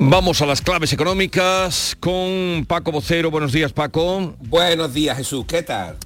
Vamos a las claves económicas con Paco Vocero. Buenos días, Paco. Buenos días, Jesús. ¿Qué tal?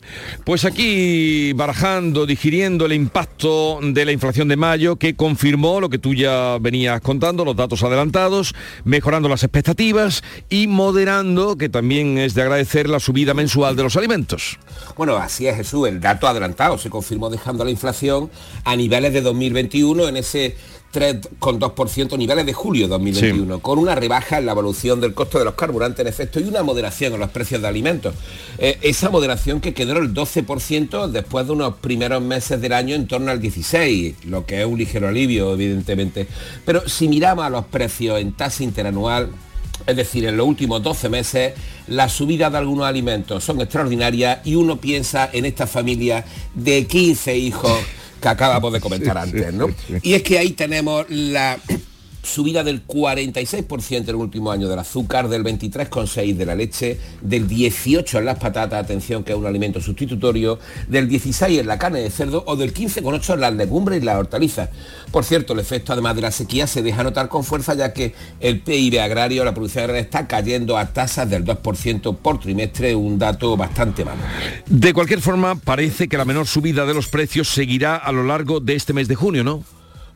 Pues aquí barajando, digiriendo el impacto de la inflación de mayo que confirmó lo que tú ya venías contando, los datos adelantados, mejorando las expectativas y moderando, que también es de agradecer, la subida mensual de los alimentos. Bueno, así es, Jesús. El dato adelantado se confirmó dejando la inflación a niveles de 2021 en ese 3,2% niveles de julio de 2021, con una rebaja en la evolución del costo de los carburantes en efecto y una moderación en los precios de alimentos. Eh, esa moderación que quedó el 12% después de unos primeros meses del año en torno al 16%, lo que es un ligero alivio, evidentemente. Pero si miramos a los precios en tasa interanual, es decir, en los últimos 12 meses, las subidas de algunos alimentos son extraordinarias y uno piensa en esta familia de 15 hijos que acabamos de comentar antes, ¿no? Y es que ahí tenemos la subida del 46% en el último año del azúcar, del 23,6% de la leche, del 18% en las patatas, atención que es un alimento sustitutorio, del 16% en la carne de cerdo o del 15,8% en las legumbres y las hortalizas. Por cierto, el efecto además de la sequía se deja notar con fuerza ya que el PIB agrario, la producción agraria está cayendo a tasas del 2% por trimestre, un dato bastante malo. De cualquier forma, parece que la menor subida de los precios seguirá a lo largo de este mes de junio, ¿no?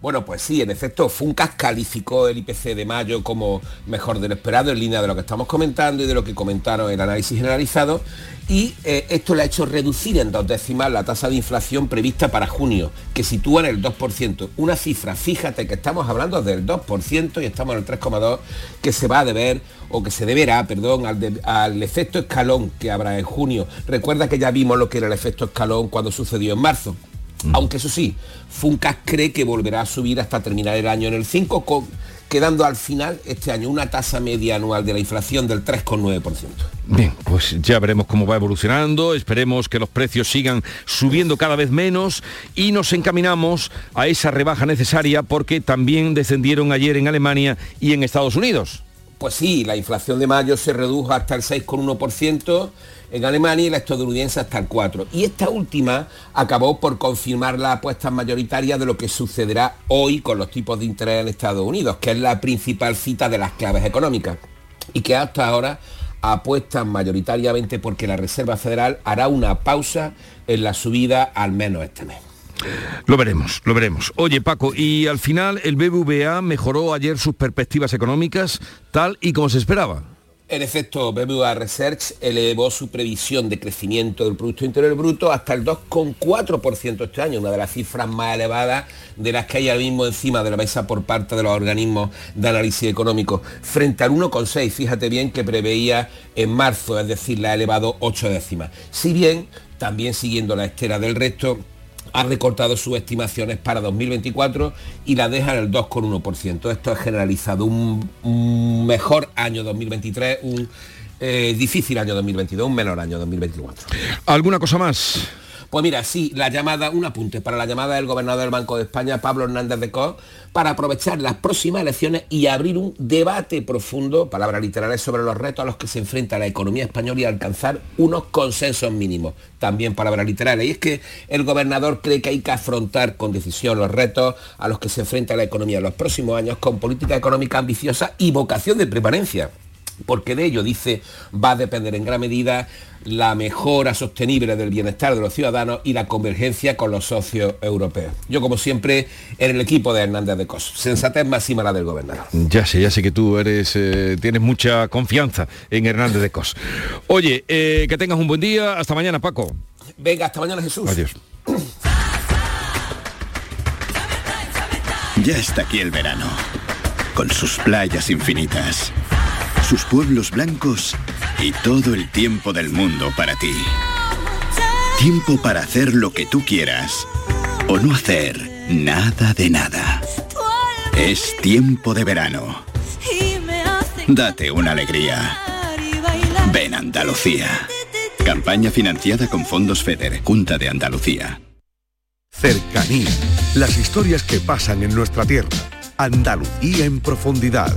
Bueno, pues sí, en efecto, Funcas calificó el IPC de mayo como mejor de lo esperado, en línea de lo que estamos comentando y de lo que comentaron el análisis generalizado. Y eh, esto le ha hecho reducir en dos décimas la tasa de inflación prevista para junio, que sitúa en el 2%. Una cifra, fíjate que estamos hablando del 2% y estamos en el 3,2% que se va a deber o que se deberá, perdón, al, al, efecto escalón que habrá en junio. Recuerda que ya vimos lo que era el efecto escalón cuando sucedió en marzo. Aunque eso sí, Funcas cree que volverá a subir hasta terminar el año en el 5, con, quedando al final este año una tasa media anual de la inflación del 3,9%. Bien, pues ya veremos cómo va evolucionando, esperemos que los precios sigan subiendo cada vez menos y nos encaminamos a esa rebaja necesaria porque también descendieron ayer en Alemania y en Estados Unidos. Pues sí, la inflación de mayo se redujo hasta el 6,1% en Alemania y la estadounidense hasta el 4. Y esta última acabó por confirmar la apuesta mayoritaria de lo que sucederá hoy con los tipos de interés en Estados Unidos, que es la principal cita de las claves económicas y que hasta ahora apuestan mayoritariamente porque la Reserva Federal hará una pausa en la subida al menos este mes. Lo veremos, lo veremos. Oye, Paco, y al final el BBVA mejoró ayer sus perspectivas económicas tal y como se esperaba. En efecto, BBVA Research elevó su previsión de crecimiento del Producto Interior Bruto hasta el 2,4% este año, una de las cifras más elevadas de las que hay ahora mismo encima de la mesa por parte de los organismos de análisis económico, frente al 1,6, fíjate bien, que preveía en marzo, es decir, la ha elevado 8 décimas. Si bien, también siguiendo la estera del resto, ha recortado sus estimaciones para 2024 y la deja en el 2,1%. Esto es generalizado. Un, mejor año 2023, un eh, difícil año 2022, un menor año 2024. ¿Alguna cosa más? Pues mira, sí, la llamada, un apunte para la llamada del gobernador del Banco de España, Pablo Hernández de Cos, para aprovechar las próximas elecciones y abrir un debate profundo, palabras literales, sobre los retos a los que se enfrenta la economía española y alcanzar unos consensos mínimos. También palabras literales. Y es que el gobernador cree que hay que afrontar con decisión los retos a los que se enfrenta la economía en los próximos años con política económica ambiciosa y vocación de preparancia porque de ello, dice, va a depender en gran medida la mejora sostenible del bienestar de los ciudadanos y la convergencia con los socios europeos. Yo, como siempre, en el equipo de Hernández de Cos. Sensatez máxima la del gobernador. Ya sé, ya sé que tú eres, eh, tienes mucha confianza en Hernández de Cos. Oye, eh, que tengas un buen día. Hasta mañana, Paco. Venga, hasta mañana, Jesús. Adiós. Ya está aquí el verano, con sus playas infinitas sus pueblos blancos y todo el tiempo del mundo para ti. Tiempo para hacer lo que tú quieras o no hacer nada de nada. Es tiempo de verano. Date una alegría. Ven Andalucía. Campaña financiada con fondos FEDER, Junta de Andalucía. Cercanía. Las historias que pasan en nuestra tierra. Andalucía en profundidad.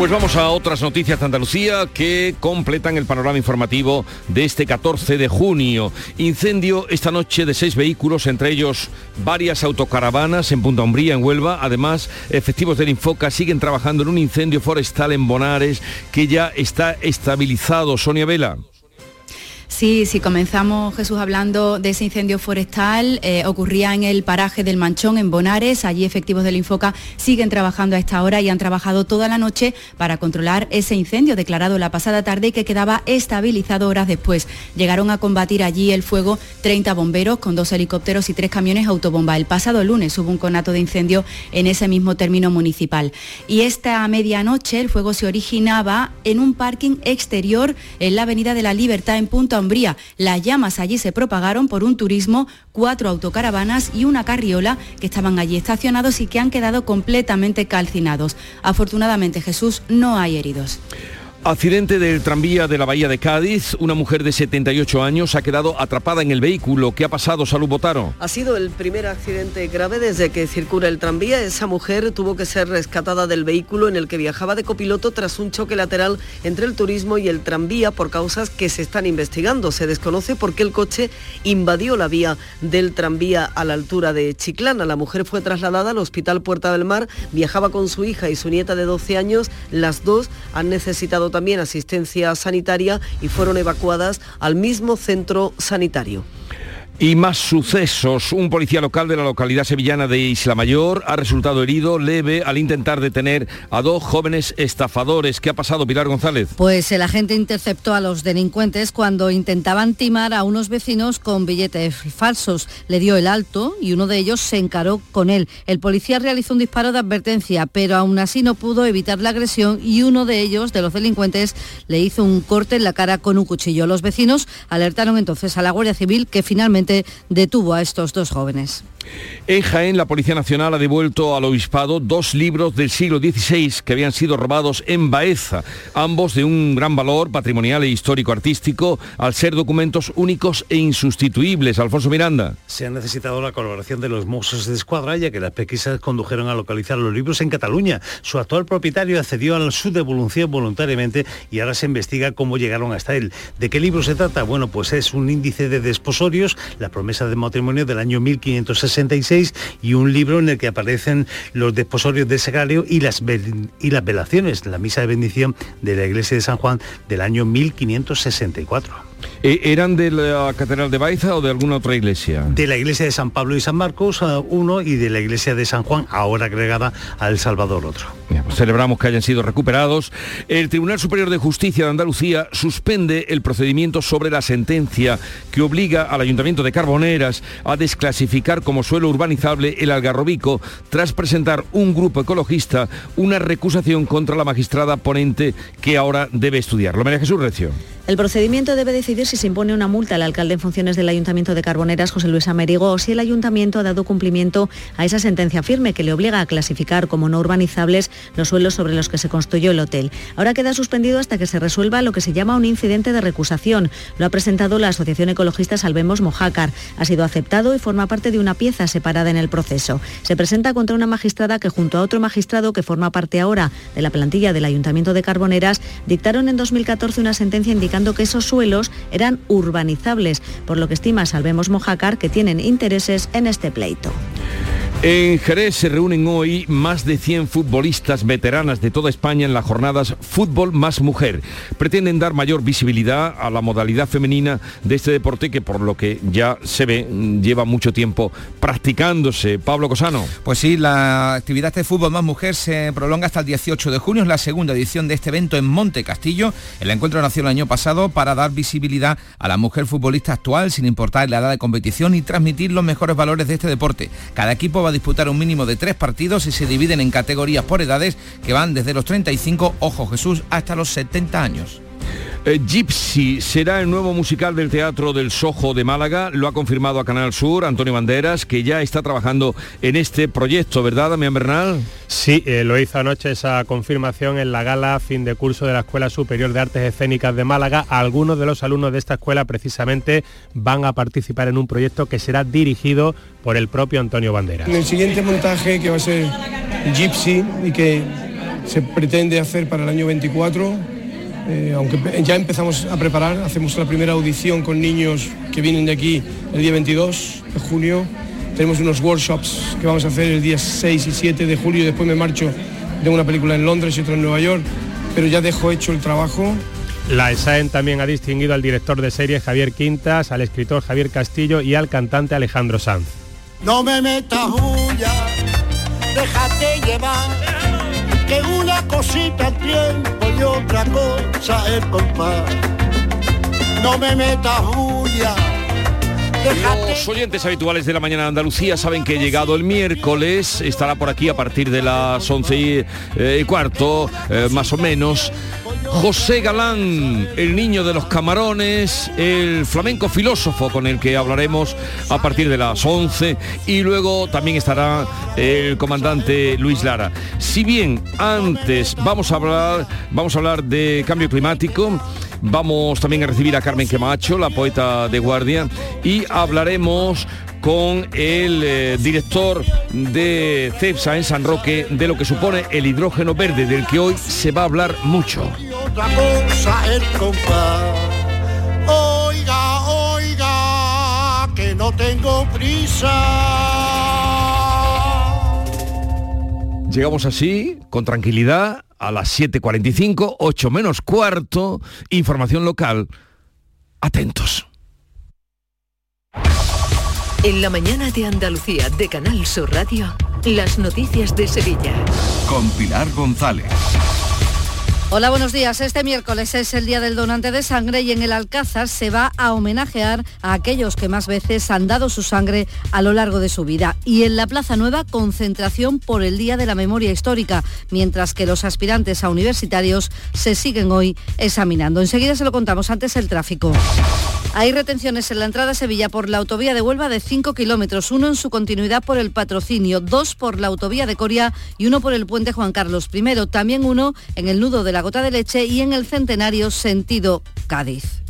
Pues vamos a otras noticias de Andalucía que completan el panorama informativo de este 14 de junio. Incendio esta noche de seis vehículos, entre ellos varias autocaravanas en Punta Umbría, en Huelva. Además, efectivos del Infoca siguen trabajando en un incendio forestal en Bonares que ya está estabilizado. Sonia Vela. Sí, sí, comenzamos Jesús hablando de ese incendio forestal, eh, ocurría en el paraje del Manchón, en Bonares, allí efectivos del Infoca siguen trabajando a esta hora y han trabajado toda la noche para controlar ese incendio declarado la pasada tarde y que quedaba estabilizado horas después. Llegaron a combatir allí el fuego 30 bomberos con dos helicópteros y tres camiones autobomba. El pasado lunes hubo un conato de incendio en ese mismo término municipal. Y esta medianoche el fuego se originaba en un parking exterior en la Avenida de la Libertad en Las llamas allí se propagaron por un turismo, cuatro autocaravanas y una carriola que estaban allí estacionados y que han quedado completamente calcinados. Afortunadamente, Jesús, no hay heridos. Accidente del tranvía de la Bahía de Cádiz. Una mujer de 78 años ha quedado atrapada en el vehículo. ¿Qué ha pasado, Salud Botaro? Ha sido el primer accidente grave desde que circula el tranvía. Esa mujer tuvo que ser rescatada del vehículo en el que viajaba de copiloto tras un choque lateral entre el turismo y el tranvía por causas que se están investigando. Se desconoce por qué el coche invadió la vía del tranvía a la altura de Chiclana. La mujer fue trasladada al Hospital Puerta del Mar. Viajaba con su hija y su nieta de 12 años. Las dos han necesitado también asistencia sanitaria y fueron evacuadas al mismo centro sanitario. Y más sucesos. Un policía local de la localidad sevillana de Isla Mayor ha resultado herido leve al intentar detener a dos jóvenes estafadores. ¿Qué ha pasado, Pilar González? Pues el agente interceptó a los delincuentes cuando intentaban timar a unos vecinos con billetes falsos. Le dio el alto y uno de ellos se encaró con él. El policía realizó un disparo de advertencia, pero aún así no pudo evitar la agresión y uno de ellos, de los delincuentes, le hizo un corte en la cara con un cuchillo. Los vecinos alertaron entonces a la Guardia Civil que finalmente detuvo a estos dos jóvenes. En Jaén, la Policía Nacional ha devuelto al obispado dos libros del siglo XVI que habían sido robados en Baeza, ambos de un gran valor patrimonial e histórico-artístico, al ser documentos únicos e insustituibles. Alfonso Miranda. Se ha necesitado la colaboración de los Mossos de Escuadra, ya que las pesquisas condujeron a localizar los libros en Cataluña. Su actual propietario accedió a su devolución voluntariamente y ahora se investiga cómo llegaron hasta él. ¿De qué libro se trata? Bueno, pues es un índice de desposorios, la promesa de matrimonio del año 1560 66 y un libro en el que aparecen los desposorios de Segario y las, y las velaciones, la misa de bendición de la iglesia de San Juan del año 1564. Eh, ¿Eran de la Catedral de Baiza o de alguna otra iglesia? De la iglesia de San Pablo y San Marcos, uno, y de la iglesia de San Juan, ahora agregada a El Salvador, otro. Pues celebramos que hayan sido recuperados. El Tribunal Superior de Justicia de Andalucía suspende el procedimiento sobre la sentencia que obliga al Ayuntamiento de Carboneras a desclasificar como suelo urbanizable el Algarrobico tras presentar un grupo ecologista una recusación contra la magistrada ponente que ahora debe estudiarlo. María Jesús Recio. El procedimiento debe si se impone una multa al alcalde en funciones del Ayuntamiento de Carboneras, José Luis Amerigo, o si el Ayuntamiento ha dado cumplimiento a esa sentencia firme que le obliga a clasificar como no urbanizables los suelos sobre los que se construyó el hotel. Ahora queda suspendido hasta que se resuelva lo que se llama un incidente de recusación. Lo ha presentado la Asociación Ecologista Salvemos Mojácar. Ha sido aceptado y forma parte de una pieza separada en el proceso. Se presenta contra una magistrada que junto a otro magistrado que forma parte ahora de la plantilla del Ayuntamiento de Carboneras dictaron en 2014 una sentencia indicando que esos suelos eran urbanizables, por lo que estima Salvemos Mojácar que tienen intereses en este pleito. En Jerez se reúnen hoy más de 100 futbolistas veteranas de toda España en las jornadas Fútbol más Mujer. Pretenden dar mayor visibilidad a la modalidad femenina de este deporte que por lo que ya se ve lleva mucho tiempo practicándose. Pablo Cosano. Pues sí, la actividad de Fútbol más Mujer se prolonga hasta el 18 de junio. Es la segunda edición de este evento en Monte Castillo. El encuentro nació el año pasado para dar visibilidad a la mujer futbolista actual sin importar la edad de competición y transmitir los mejores valores de este deporte. Cada equipo va disputar un mínimo de tres partidos y se dividen en categorías por edades que van desde los 35, ojo Jesús, hasta los 70 años. Eh, Gypsy será el nuevo musical del Teatro del Sojo de Málaga, lo ha confirmado a Canal Sur Antonio Banderas, que ya está trabajando en este proyecto, ¿verdad, Damián Bernal? Sí, eh, lo hizo anoche esa confirmación en la gala fin de curso de la Escuela Superior de Artes Escénicas de Málaga. Algunos de los alumnos de esta escuela precisamente van a participar en un proyecto que será dirigido por el propio Antonio Banderas. En el siguiente montaje, que va a ser Gypsy y que se pretende hacer para el año 24, eh, aunque ya empezamos a preparar, hacemos la primera audición con niños que vienen de aquí el día 22 de junio, tenemos unos workshops que vamos a hacer el día 6 y 7 de julio y después me marcho de una película en Londres y otra en Nueva York, pero ya dejo hecho el trabajo. La ESAEN también ha distinguido al director de serie Javier Quintas, al escritor Javier Castillo y al cantante Alejandro Sanz. No me metas huya, déjate llevar, que una cosita el tiempo y otra cosa el compás. No me metas Los oyentes habituales de la mañana de Andalucía saben que he llegado el miércoles, estará por aquí a partir de las 11 y, eh, cuarto, eh, más o menos, José Galán, el niño de los camarones, el flamenco filósofo con el que hablaremos a partir de las 11 y luego también estará el comandante Luis Lara. Si bien antes vamos a hablar, vamos a hablar de cambio climático, vamos también a recibir a Carmen Quemacho, la poeta de guardia, y hablaremos con el eh, director de CEPSA en San Roque de lo que supone el hidrógeno verde, del que hoy se va a hablar mucho. Oiga, oiga, que no tengo prisa. Llegamos así, con tranquilidad, a las 7.45, 8 menos cuarto, información local. Atentos. En la mañana de Andalucía de Canal Sur Radio, las noticias de Sevilla. Con Pilar González. Hola, buenos días. Este miércoles es el Día del Donante de Sangre y en el Alcázar se va a homenajear a aquellos que más veces han dado su sangre a lo largo de su vida. Y en la Plaza Nueva, concentración por el Día de la Memoria Histórica, mientras que los aspirantes a universitarios se siguen hoy examinando. Enseguida se lo contamos antes el tráfico. Hay retenciones en la entrada a Sevilla por la autovía de Huelva de 5 kilómetros, uno en su continuidad por el patrocinio, dos por la autovía de Coria y uno por el puente Juan Carlos I. También uno en el nudo de la gota de leche y en el centenario sentido Cádiz.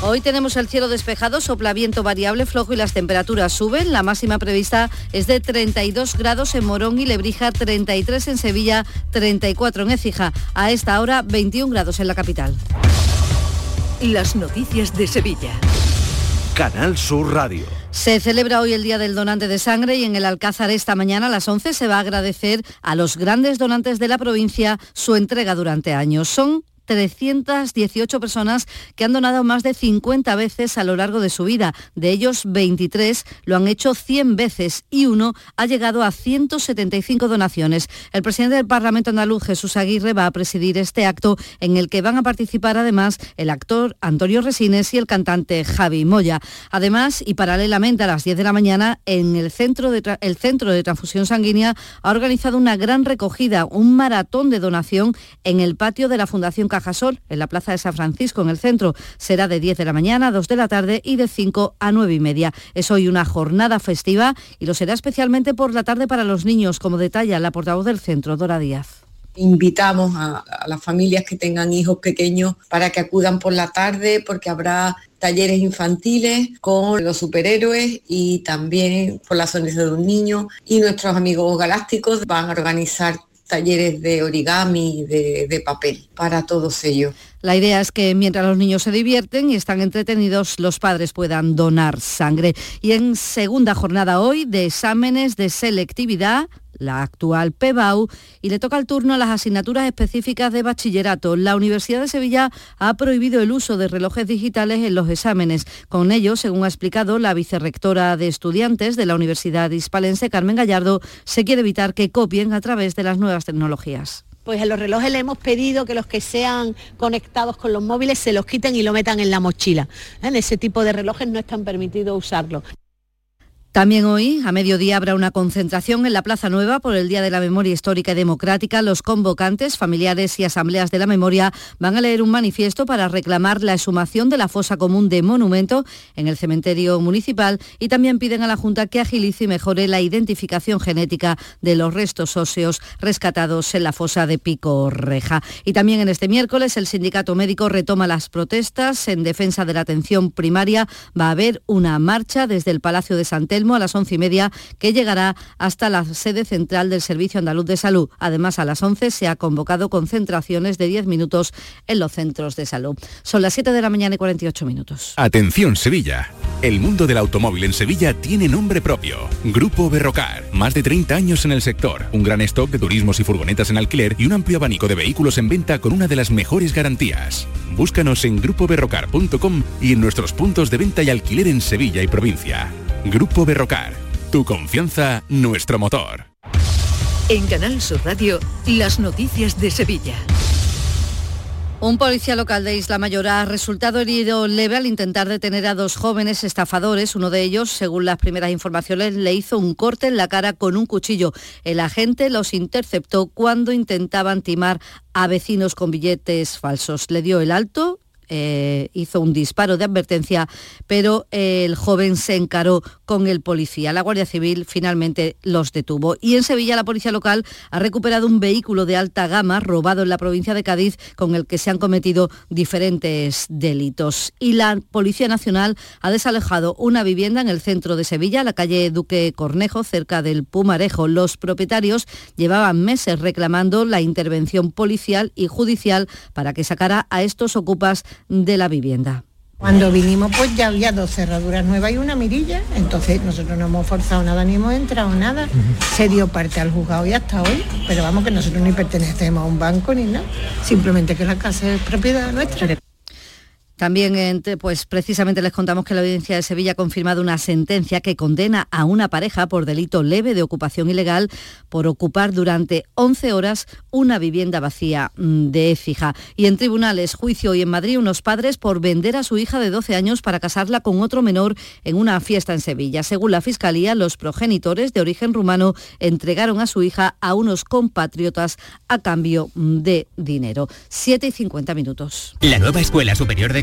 Hoy tenemos el cielo despejado, sopla viento variable flojo y las temperaturas suben. La máxima prevista es de 32 grados en Morón y Lebrija, 33 en Sevilla, 34 en Écija. A esta hora 21 grados en la capital. Las noticias de Sevilla. Canal Sur Radio. Se celebra hoy el Día del Donante de Sangre y en el Alcázar esta mañana a las 11 se va a agradecer a los grandes donantes de la provincia su entrega durante años. Son 318 personas que han donado más de 50 veces a lo largo de su vida. De ellos, 23 lo han hecho 100 veces y uno ha llegado a 175 donaciones. El presidente del Parlamento andaluz, Jesús Aguirre, va a presidir este acto en el que van a participar además el actor Antonio Resines y el cantante Javi Moya. Además, y paralelamente a las 10 de la mañana, en el centro de, el centro de Transfusión Sanguínea ha organizado una gran recogida, un maratón de donación en el patio de la Fundación En la Plaza de San Francisco, en el centro. Será de 10 de la mañana a 2 de la tarde y de 5 a 9 y media. Es hoy una jornada festiva y lo será especialmente por la tarde para los niños, como detalla la portavoz del centro, Dora Díaz invitamos a, a, las familias que tengan hijos pequeños para que acudan por la tarde porque habrá talleres infantiles con los superhéroes y también por la sonrisa de un niño y nuestros amigos galácticos van a organizar talleres de origami, de, de, papel, para todos ellos. La idea es que mientras los niños se divierten y están entretenidos, los padres puedan donar sangre. Y en segunda jornada hoy de exámenes de selectividad, la actual PEBAU, y le toca el turno a las asignaturas específicas de bachillerato. La Universidad de Sevilla ha prohibido el uso de relojes digitales en los exámenes. Con ello, según ha explicado la vicerrectora de estudiantes de la Universidad Hispalense, Carmen Gallardo, se quiere evitar que copien a través de las nuevas tecnologías pues en los relojes le hemos pedido que los que sean conectados con los móviles se los quiten y lo metan en la mochila. En ese tipo de relojes no están permitidos usarlo. También hoy, a mediodía, habrá una concentración en la Plaza Nueva por el Día de la Memoria Histórica y Democrática. Los convocantes, familiares y asambleas de la memoria van a leer un manifiesto para reclamar la exhumación de la fosa común de monumento en el cementerio municipal y también piden a la Junta que agilice y mejore la identificación genética de los restos óseos rescatados en la fosa de Pico Reja. Y también en este miércoles el sindicato médico retoma las protestas en defensa de la atención primaria. Va a haber una marcha desde el Palacio de San Telmo a las once y media, que llegará hasta la sede central del Servicio Andaluz de Salud. Además, a las 11 se ha convocado concentraciones de 10 minutos en los centros de salud. Son las 7 de la mañana y 48 minutos. Atención Sevilla. El mundo del automóvil en Sevilla tiene nombre propio. Grupo Berrocar. Más de 30 años en el sector. Un gran stock de turismos y furgonetas en alquiler y un amplio abanico de vehículos en venta con una de las mejores garantías. Búscanos en grupoberrocar.com y en nuestros puntos de venta y alquiler en Sevilla y provincia. Grupo Berrocar. Tu confianza, nuestro motor. En Canal Sur Radio, las noticias de Sevilla. Un policía local de Isla Mayor ha resultado herido leve al intentar detener a dos jóvenes estafadores. Uno de ellos, según las primeras informaciones, le hizo un corte en la cara con un cuchillo. El agente los interceptó cuando intentaban timar a vecinos con billetes falsos. Le dio el alto eh, hizo un disparo de advertencia, pero el joven se encaró con el policía. La Guardia Civil finalmente los detuvo. Y en Sevilla la policía local ha recuperado un vehículo de alta gama robado en la provincia de Cádiz con el que se han cometido diferentes delitos. Y la Policía Nacional ha desalejado una vivienda en el centro de Sevilla, la calle Duque Cornejo, cerca del Pumarejo. Los propietarios llevaban meses reclamando la intervención policial y judicial para que sacara a estos ocupas de la vivienda. Cuando vinimos pues ya había dos cerraduras nuevas y una mirilla, entonces nosotros no hemos forzado nada ni hemos entrado nada. Se dio parte al juzgado y hasta hoy, pero vamos que nosotros ni pertenecemos a un banco ni nada, simplemente que la casa es propiedad nuestra. También, pues precisamente les contamos que la Audiencia de Sevilla ha confirmado una sentencia que condena a una pareja por delito leve de ocupación ilegal por ocupar durante 11 horas una vivienda vacía mm, de Écija. Y en tribunales, juicio hoy en Madrid, unos padres por vender a su hija de 12 años para casarla con otro menor en una fiesta en Sevilla. Según la Fiscalía, los progenitores de origen rumano entregaron a su hija a unos compatriotas a cambio mm, de dinero. 7 y 50 minutos. La nueva Escuela Superior de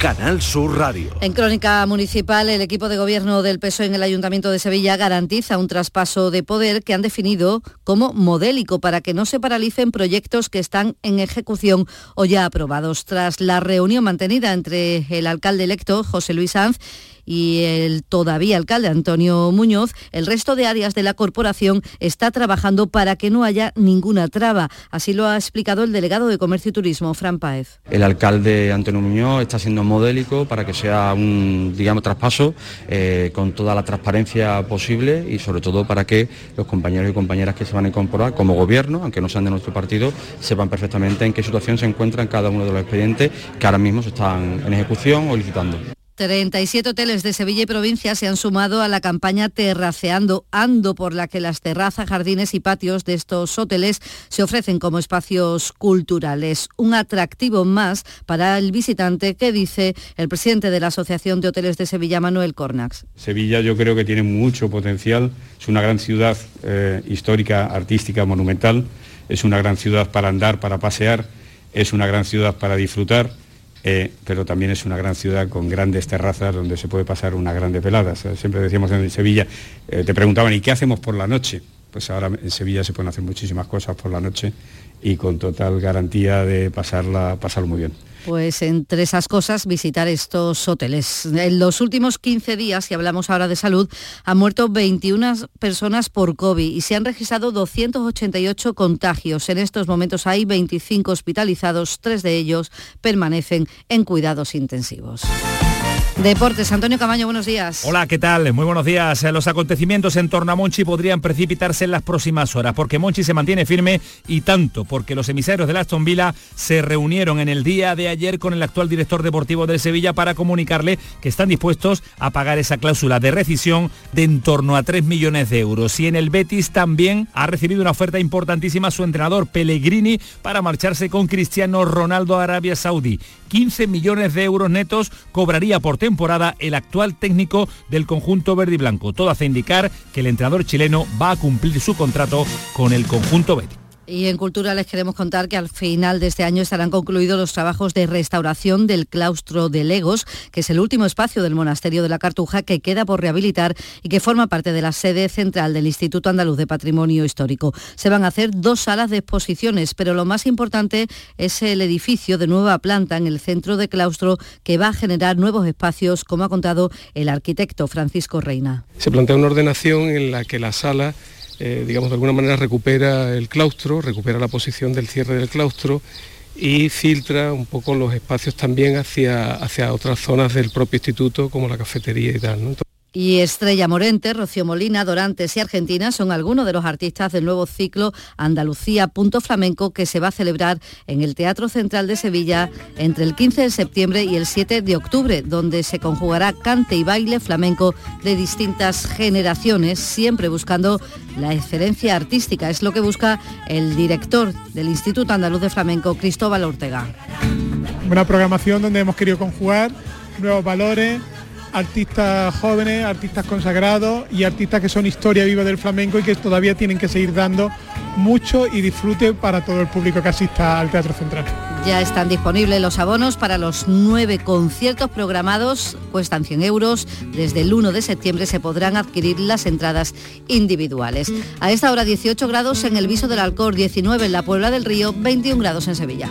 Canal Sur Radio. En Crónica Municipal, el equipo de gobierno del PSOE en el Ayuntamiento de Sevilla garantiza un traspaso de poder que han definido como modélico para que no se paralicen proyectos que están en ejecución o ya aprobados. Tras la reunión mantenida entre el alcalde electo, José Luis Sanz, y el todavía alcalde Antonio Muñoz, el resto de áreas de la corporación está trabajando para que no haya ninguna traba. Así lo ha explicado el delegado de Comercio y Turismo, Fran Paez. El alcalde Antonio Muñoz está siendo modélico para que sea un, digamos, traspaso eh, con toda la transparencia posible y sobre todo para que los compañeros y compañeras que se van a incorporar como gobierno, aunque no sean de nuestro partido, sepan perfectamente en qué situación se encuentran cada uno de los expedientes que ahora mismo se están en ejecución o licitando. 37 hoteles de Sevilla y provincia se han sumado a la campaña Terraceando Ando, por la que las terrazas, jardines y patios de estos hoteles se ofrecen como espacios culturales. Un atractivo más para el visitante que dice el presidente de la Asociación de Hoteles de Sevilla, Manuel Cornax. Sevilla yo creo que tiene mucho potencial, es una gran ciudad eh, histórica, artística, monumental, es una gran ciudad para andar, para pasear, es una gran ciudad para disfrutar eh, pero también es una gran ciudad con grandes terrazas donde se puede pasar una grande pelada. siempre decíamos en Sevilla, eh, te preguntaban, ¿y qué hacemos por la noche? Pues ahora en Sevilla se pueden hacer muchísimas cosas por la noche y con total garantía de pasarla, pasarlo muy bien. Pues entre esas cosas, visitar estos hoteles. En los últimos 15 días, si hablamos ahora de salud, han muerto 21 personas por COVID y se han registrado 288 contagios. En estos momentos hay 25 hospitalizados, tres de ellos permanecen en cuidados intensivos. Deportes, Antonio Camaño, buenos días. Hola, ¿qué tal? Muy buenos días. Los acontecimientos en torno a Monchi podrían precipitarse en las próximas horas, porque Monchi se mantiene firme y tanto, porque los emisarios de Aston Villa se reunieron en el día de ayer con el actual director deportivo del Sevilla para comunicarle que están dispuestos a pagar esa cláusula de rescisión de en torno a 3 millones de euros. Y en el Betis también ha recibido una oferta importantísima su entrenador Pellegrini para marcharse con Cristiano Ronaldo a Arabia Saudí. 15 millones de euros netos cobraría por temporada el actual técnico del conjunto verde y blanco. Todo hace indicar que el entrenador chileno va a cumplir su contrato con el conjunto Betis. Y en Cultura les queremos contar que al final de este año estarán concluidos los trabajos de restauración del claustro de Legos, que es el último espacio del monasterio de la Cartuja que queda por rehabilitar y que forma parte de la sede central del Instituto Andaluz de Patrimonio Histórico. Se van a hacer dos salas de exposiciones, pero lo más importante es el edificio de nueva planta en el centro de claustro que va a generar nuevos espacios, como ha contado el arquitecto Francisco Reina. Se plantea una ordenación en la que la sala eh, digamos, de alguna manera recupera el claustro, recupera la posición del cierre del claustro y filtra un poco los espacios también hacia, hacia otras zonas del propio instituto, como la cafetería y tal. Y Estrella Morente, Rocío Molina, Dorantes y Argentina son algunos de los artistas del nuevo ciclo Andalucía Punto Flamenco que se va a celebrar en el Teatro Central de Sevilla entre el 15 de septiembre y el 7 de octubre, donde se conjugará cante y baile flamenco de distintas generaciones, siempre buscando la excelencia artística. Es lo que busca el director del Instituto Andaluz de Flamenco, Cristóbal Ortega. Una programación donde hemos querido conjugar nuevos valores artistas jóvenes, artistas consagrados y artistas que son historia viva del flamenco y que todavía tienen que seguir dando mucho y disfrute para todo el público que asista al Teatro Central. Ya están disponibles los abonos para los nueve conciertos programados, cuestan 100 euros. Desde el 1 de septiembre se podrán adquirir las entradas individuales. A esta hora 18 grados en el Viso del Alcor, 19 en la Puebla del Río, 21 grados en Sevilla.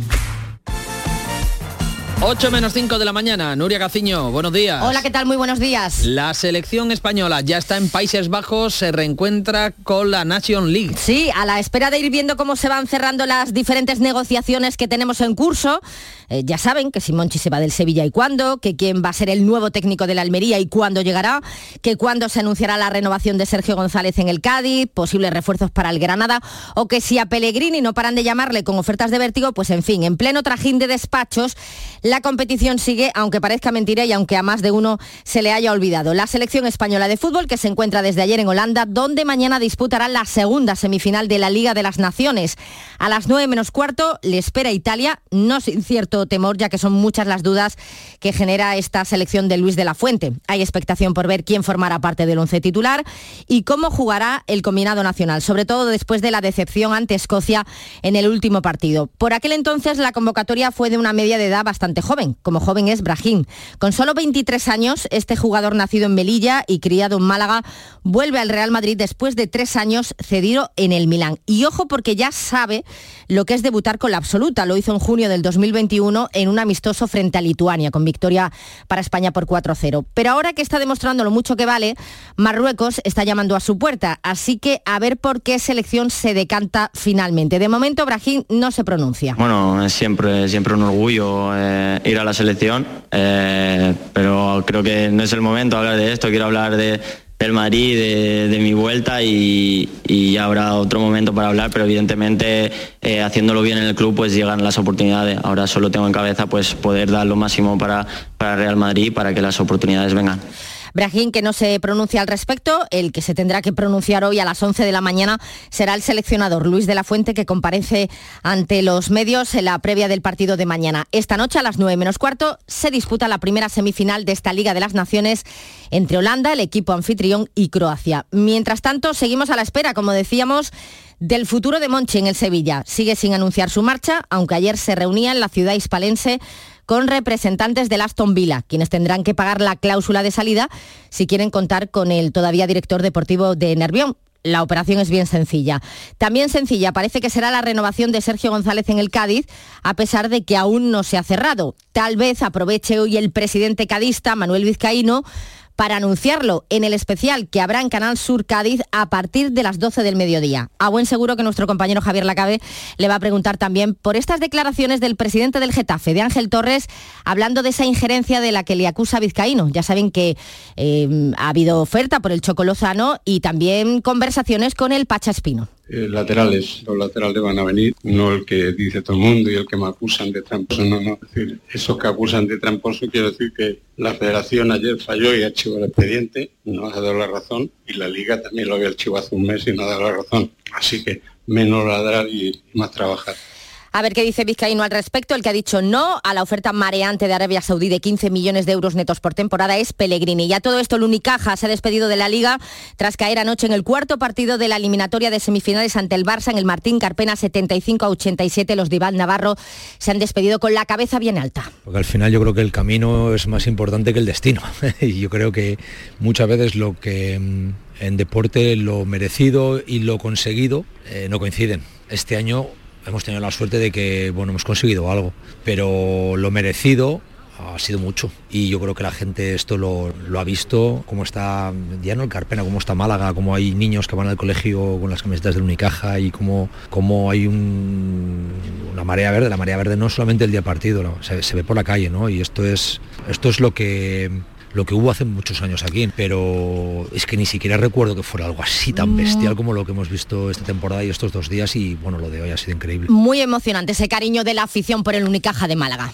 8 menos 5 de la mañana, Nuria Gaciño, buenos días. Hola, ¿qué tal? Muy buenos días. La selección española ya está en Países Bajos, se reencuentra con la Nation League. Sí, a la espera de ir viendo cómo se van cerrando las diferentes negociaciones que tenemos en curso. Eh, ya saben que si Monchi se va del Sevilla y cuándo, que quién va a ser el nuevo técnico de la Almería y cuándo llegará, que cuándo se anunciará la renovación de Sergio González en el Cádiz, posibles refuerzos para el Granada, o que si a Pellegrini no paran de llamarle con ofertas de vértigo, pues en fin, en pleno trajín de despachos, la competición sigue, aunque parezca mentira y aunque a más de uno se le haya olvidado. La selección española de fútbol que se encuentra desde ayer en Holanda, donde mañana disputará la segunda semifinal de la Liga de las Naciones. A las 9 menos cuarto le espera Italia, no sin cierto temor, ya que son muchas las dudas que genera esta selección de Luis de la Fuente. Hay expectación por ver quién formará parte del once titular y cómo jugará el combinado nacional, sobre todo después de la decepción ante Escocia en el último partido. Por aquel entonces la convocatoria fue de una media de edad bastante joven, como joven es Brahim. Con solo 23 años, este jugador nacido en Melilla y criado en Málaga vuelve al Real Madrid después de tres años cedido en el Milán. Y ojo porque ya sabe lo que es debutar con la absoluta. Lo hizo en junio del 2021 en un amistoso frente a Lituania, con victoria para España por 4-0. Pero ahora que está demostrando lo mucho que vale, Marruecos está llamando a su puerta. Así que a ver por qué selección se decanta finalmente. De momento, Brahim no se pronuncia. Bueno, siempre, siempre un orgullo eh, ir a la selección, eh, pero creo que no es el momento de hablar de esto. Quiero hablar de, del Madrid, de, de mi vuelta y, y, habrá otro momento para hablar, pero evidentemente eh, haciéndolo bien en el club pues llegan las oportunidades. Ahora solo tengo en cabeza pues poder dar lo máximo para, para Real Madrid para que las oportunidades vengan. Brahim, que no se pronuncia al respecto. El que se tendrá que pronunciar hoy a las 11 de la mañana será el seleccionador Luis de la Fuente, que comparece ante los medios en la previa del partido de mañana. Esta noche a las 9 menos cuarto se disputa la primera semifinal de esta Liga de las Naciones entre Holanda, el equipo anfitrión, y Croacia. Mientras tanto, seguimos a la espera, como decíamos, del futuro de Monchi en el Sevilla. Sigue sin anunciar su marcha, aunque ayer se reunía en la ciudad hispalense con representantes del Aston Villa, quienes tendrán que pagar la cláusula de salida si quieren contar con el todavía director deportivo de Nervión. La operación es bien sencilla. También sencilla parece que será la renovación de Sergio González en el Cádiz, a pesar de que aún no se ha cerrado. Tal vez aproveche hoy el presidente cadista, Manuel Vizcaíno, para anunciarlo en el especial que habrá en Canal Sur Cádiz a partir de las 12 del mediodía. A buen seguro que nuestro compañero Javier Lacabe le va a preguntar también por estas declaraciones del presidente del Getafe, de Ángel Torres, hablando de esa injerencia de la que le acusa Vizcaíno. Ya saben que eh, ha habido oferta por el Chocolozano y también conversaciones con el Pacha Espino. Eh, laterales. Los laterales van a venir, no el que dice todo el mundo y el que me acusan de tramposo, no, no. Es decir, esos que acusan de tramposo, quiero decir que la federación ayer falló y archivó el expediente, no ha dado la razón, y la liga también lo había archivado hace un mes y no ha dado la razón. Así que menos ladrar y más trabajar. A ver qué dice Vizcaíno al respecto. El que ha dicho no a la oferta mareante de Arabia Saudí de 15 millones de euros netos por temporada es Pellegrini. Y a todo esto, el Unicaja se ha despedido de la Liga tras caer anoche en el cuarto partido de la eliminatoria de semifinales ante el Barça en el Martín Carpena 75 a 87. Los de Navarro se han despedido con la cabeza bien alta. Porque al final yo creo que el camino es más importante que el destino. y yo creo que muchas veces lo que mm, en deporte lo merecido y lo conseguido eh, no coinciden. Este año hemos tenido la suerte de que bueno, hemos conseguido algo, pero lo merecido ha sido mucho y yo creo que la gente esto lo, ha visto, cómo está ya no el Carpena, cómo está Málaga, cómo hay niños que van al colegio con las camisetas del Unicaja y cómo, cómo hay una marea verde, la marea verde no solamente el día partido, se, se, ve por la calle, ¿no? Y esto es, esto es lo que lo que hubo hace muchos años aquí, pero es que ni siquiera recuerdo que fuera algo así tan bestial como lo que hemos visto esta temporada y estos dos días y bueno, lo de hoy ha sido increíble. Muy emocionante ese cariño de la afición por el Unicaja de Málaga.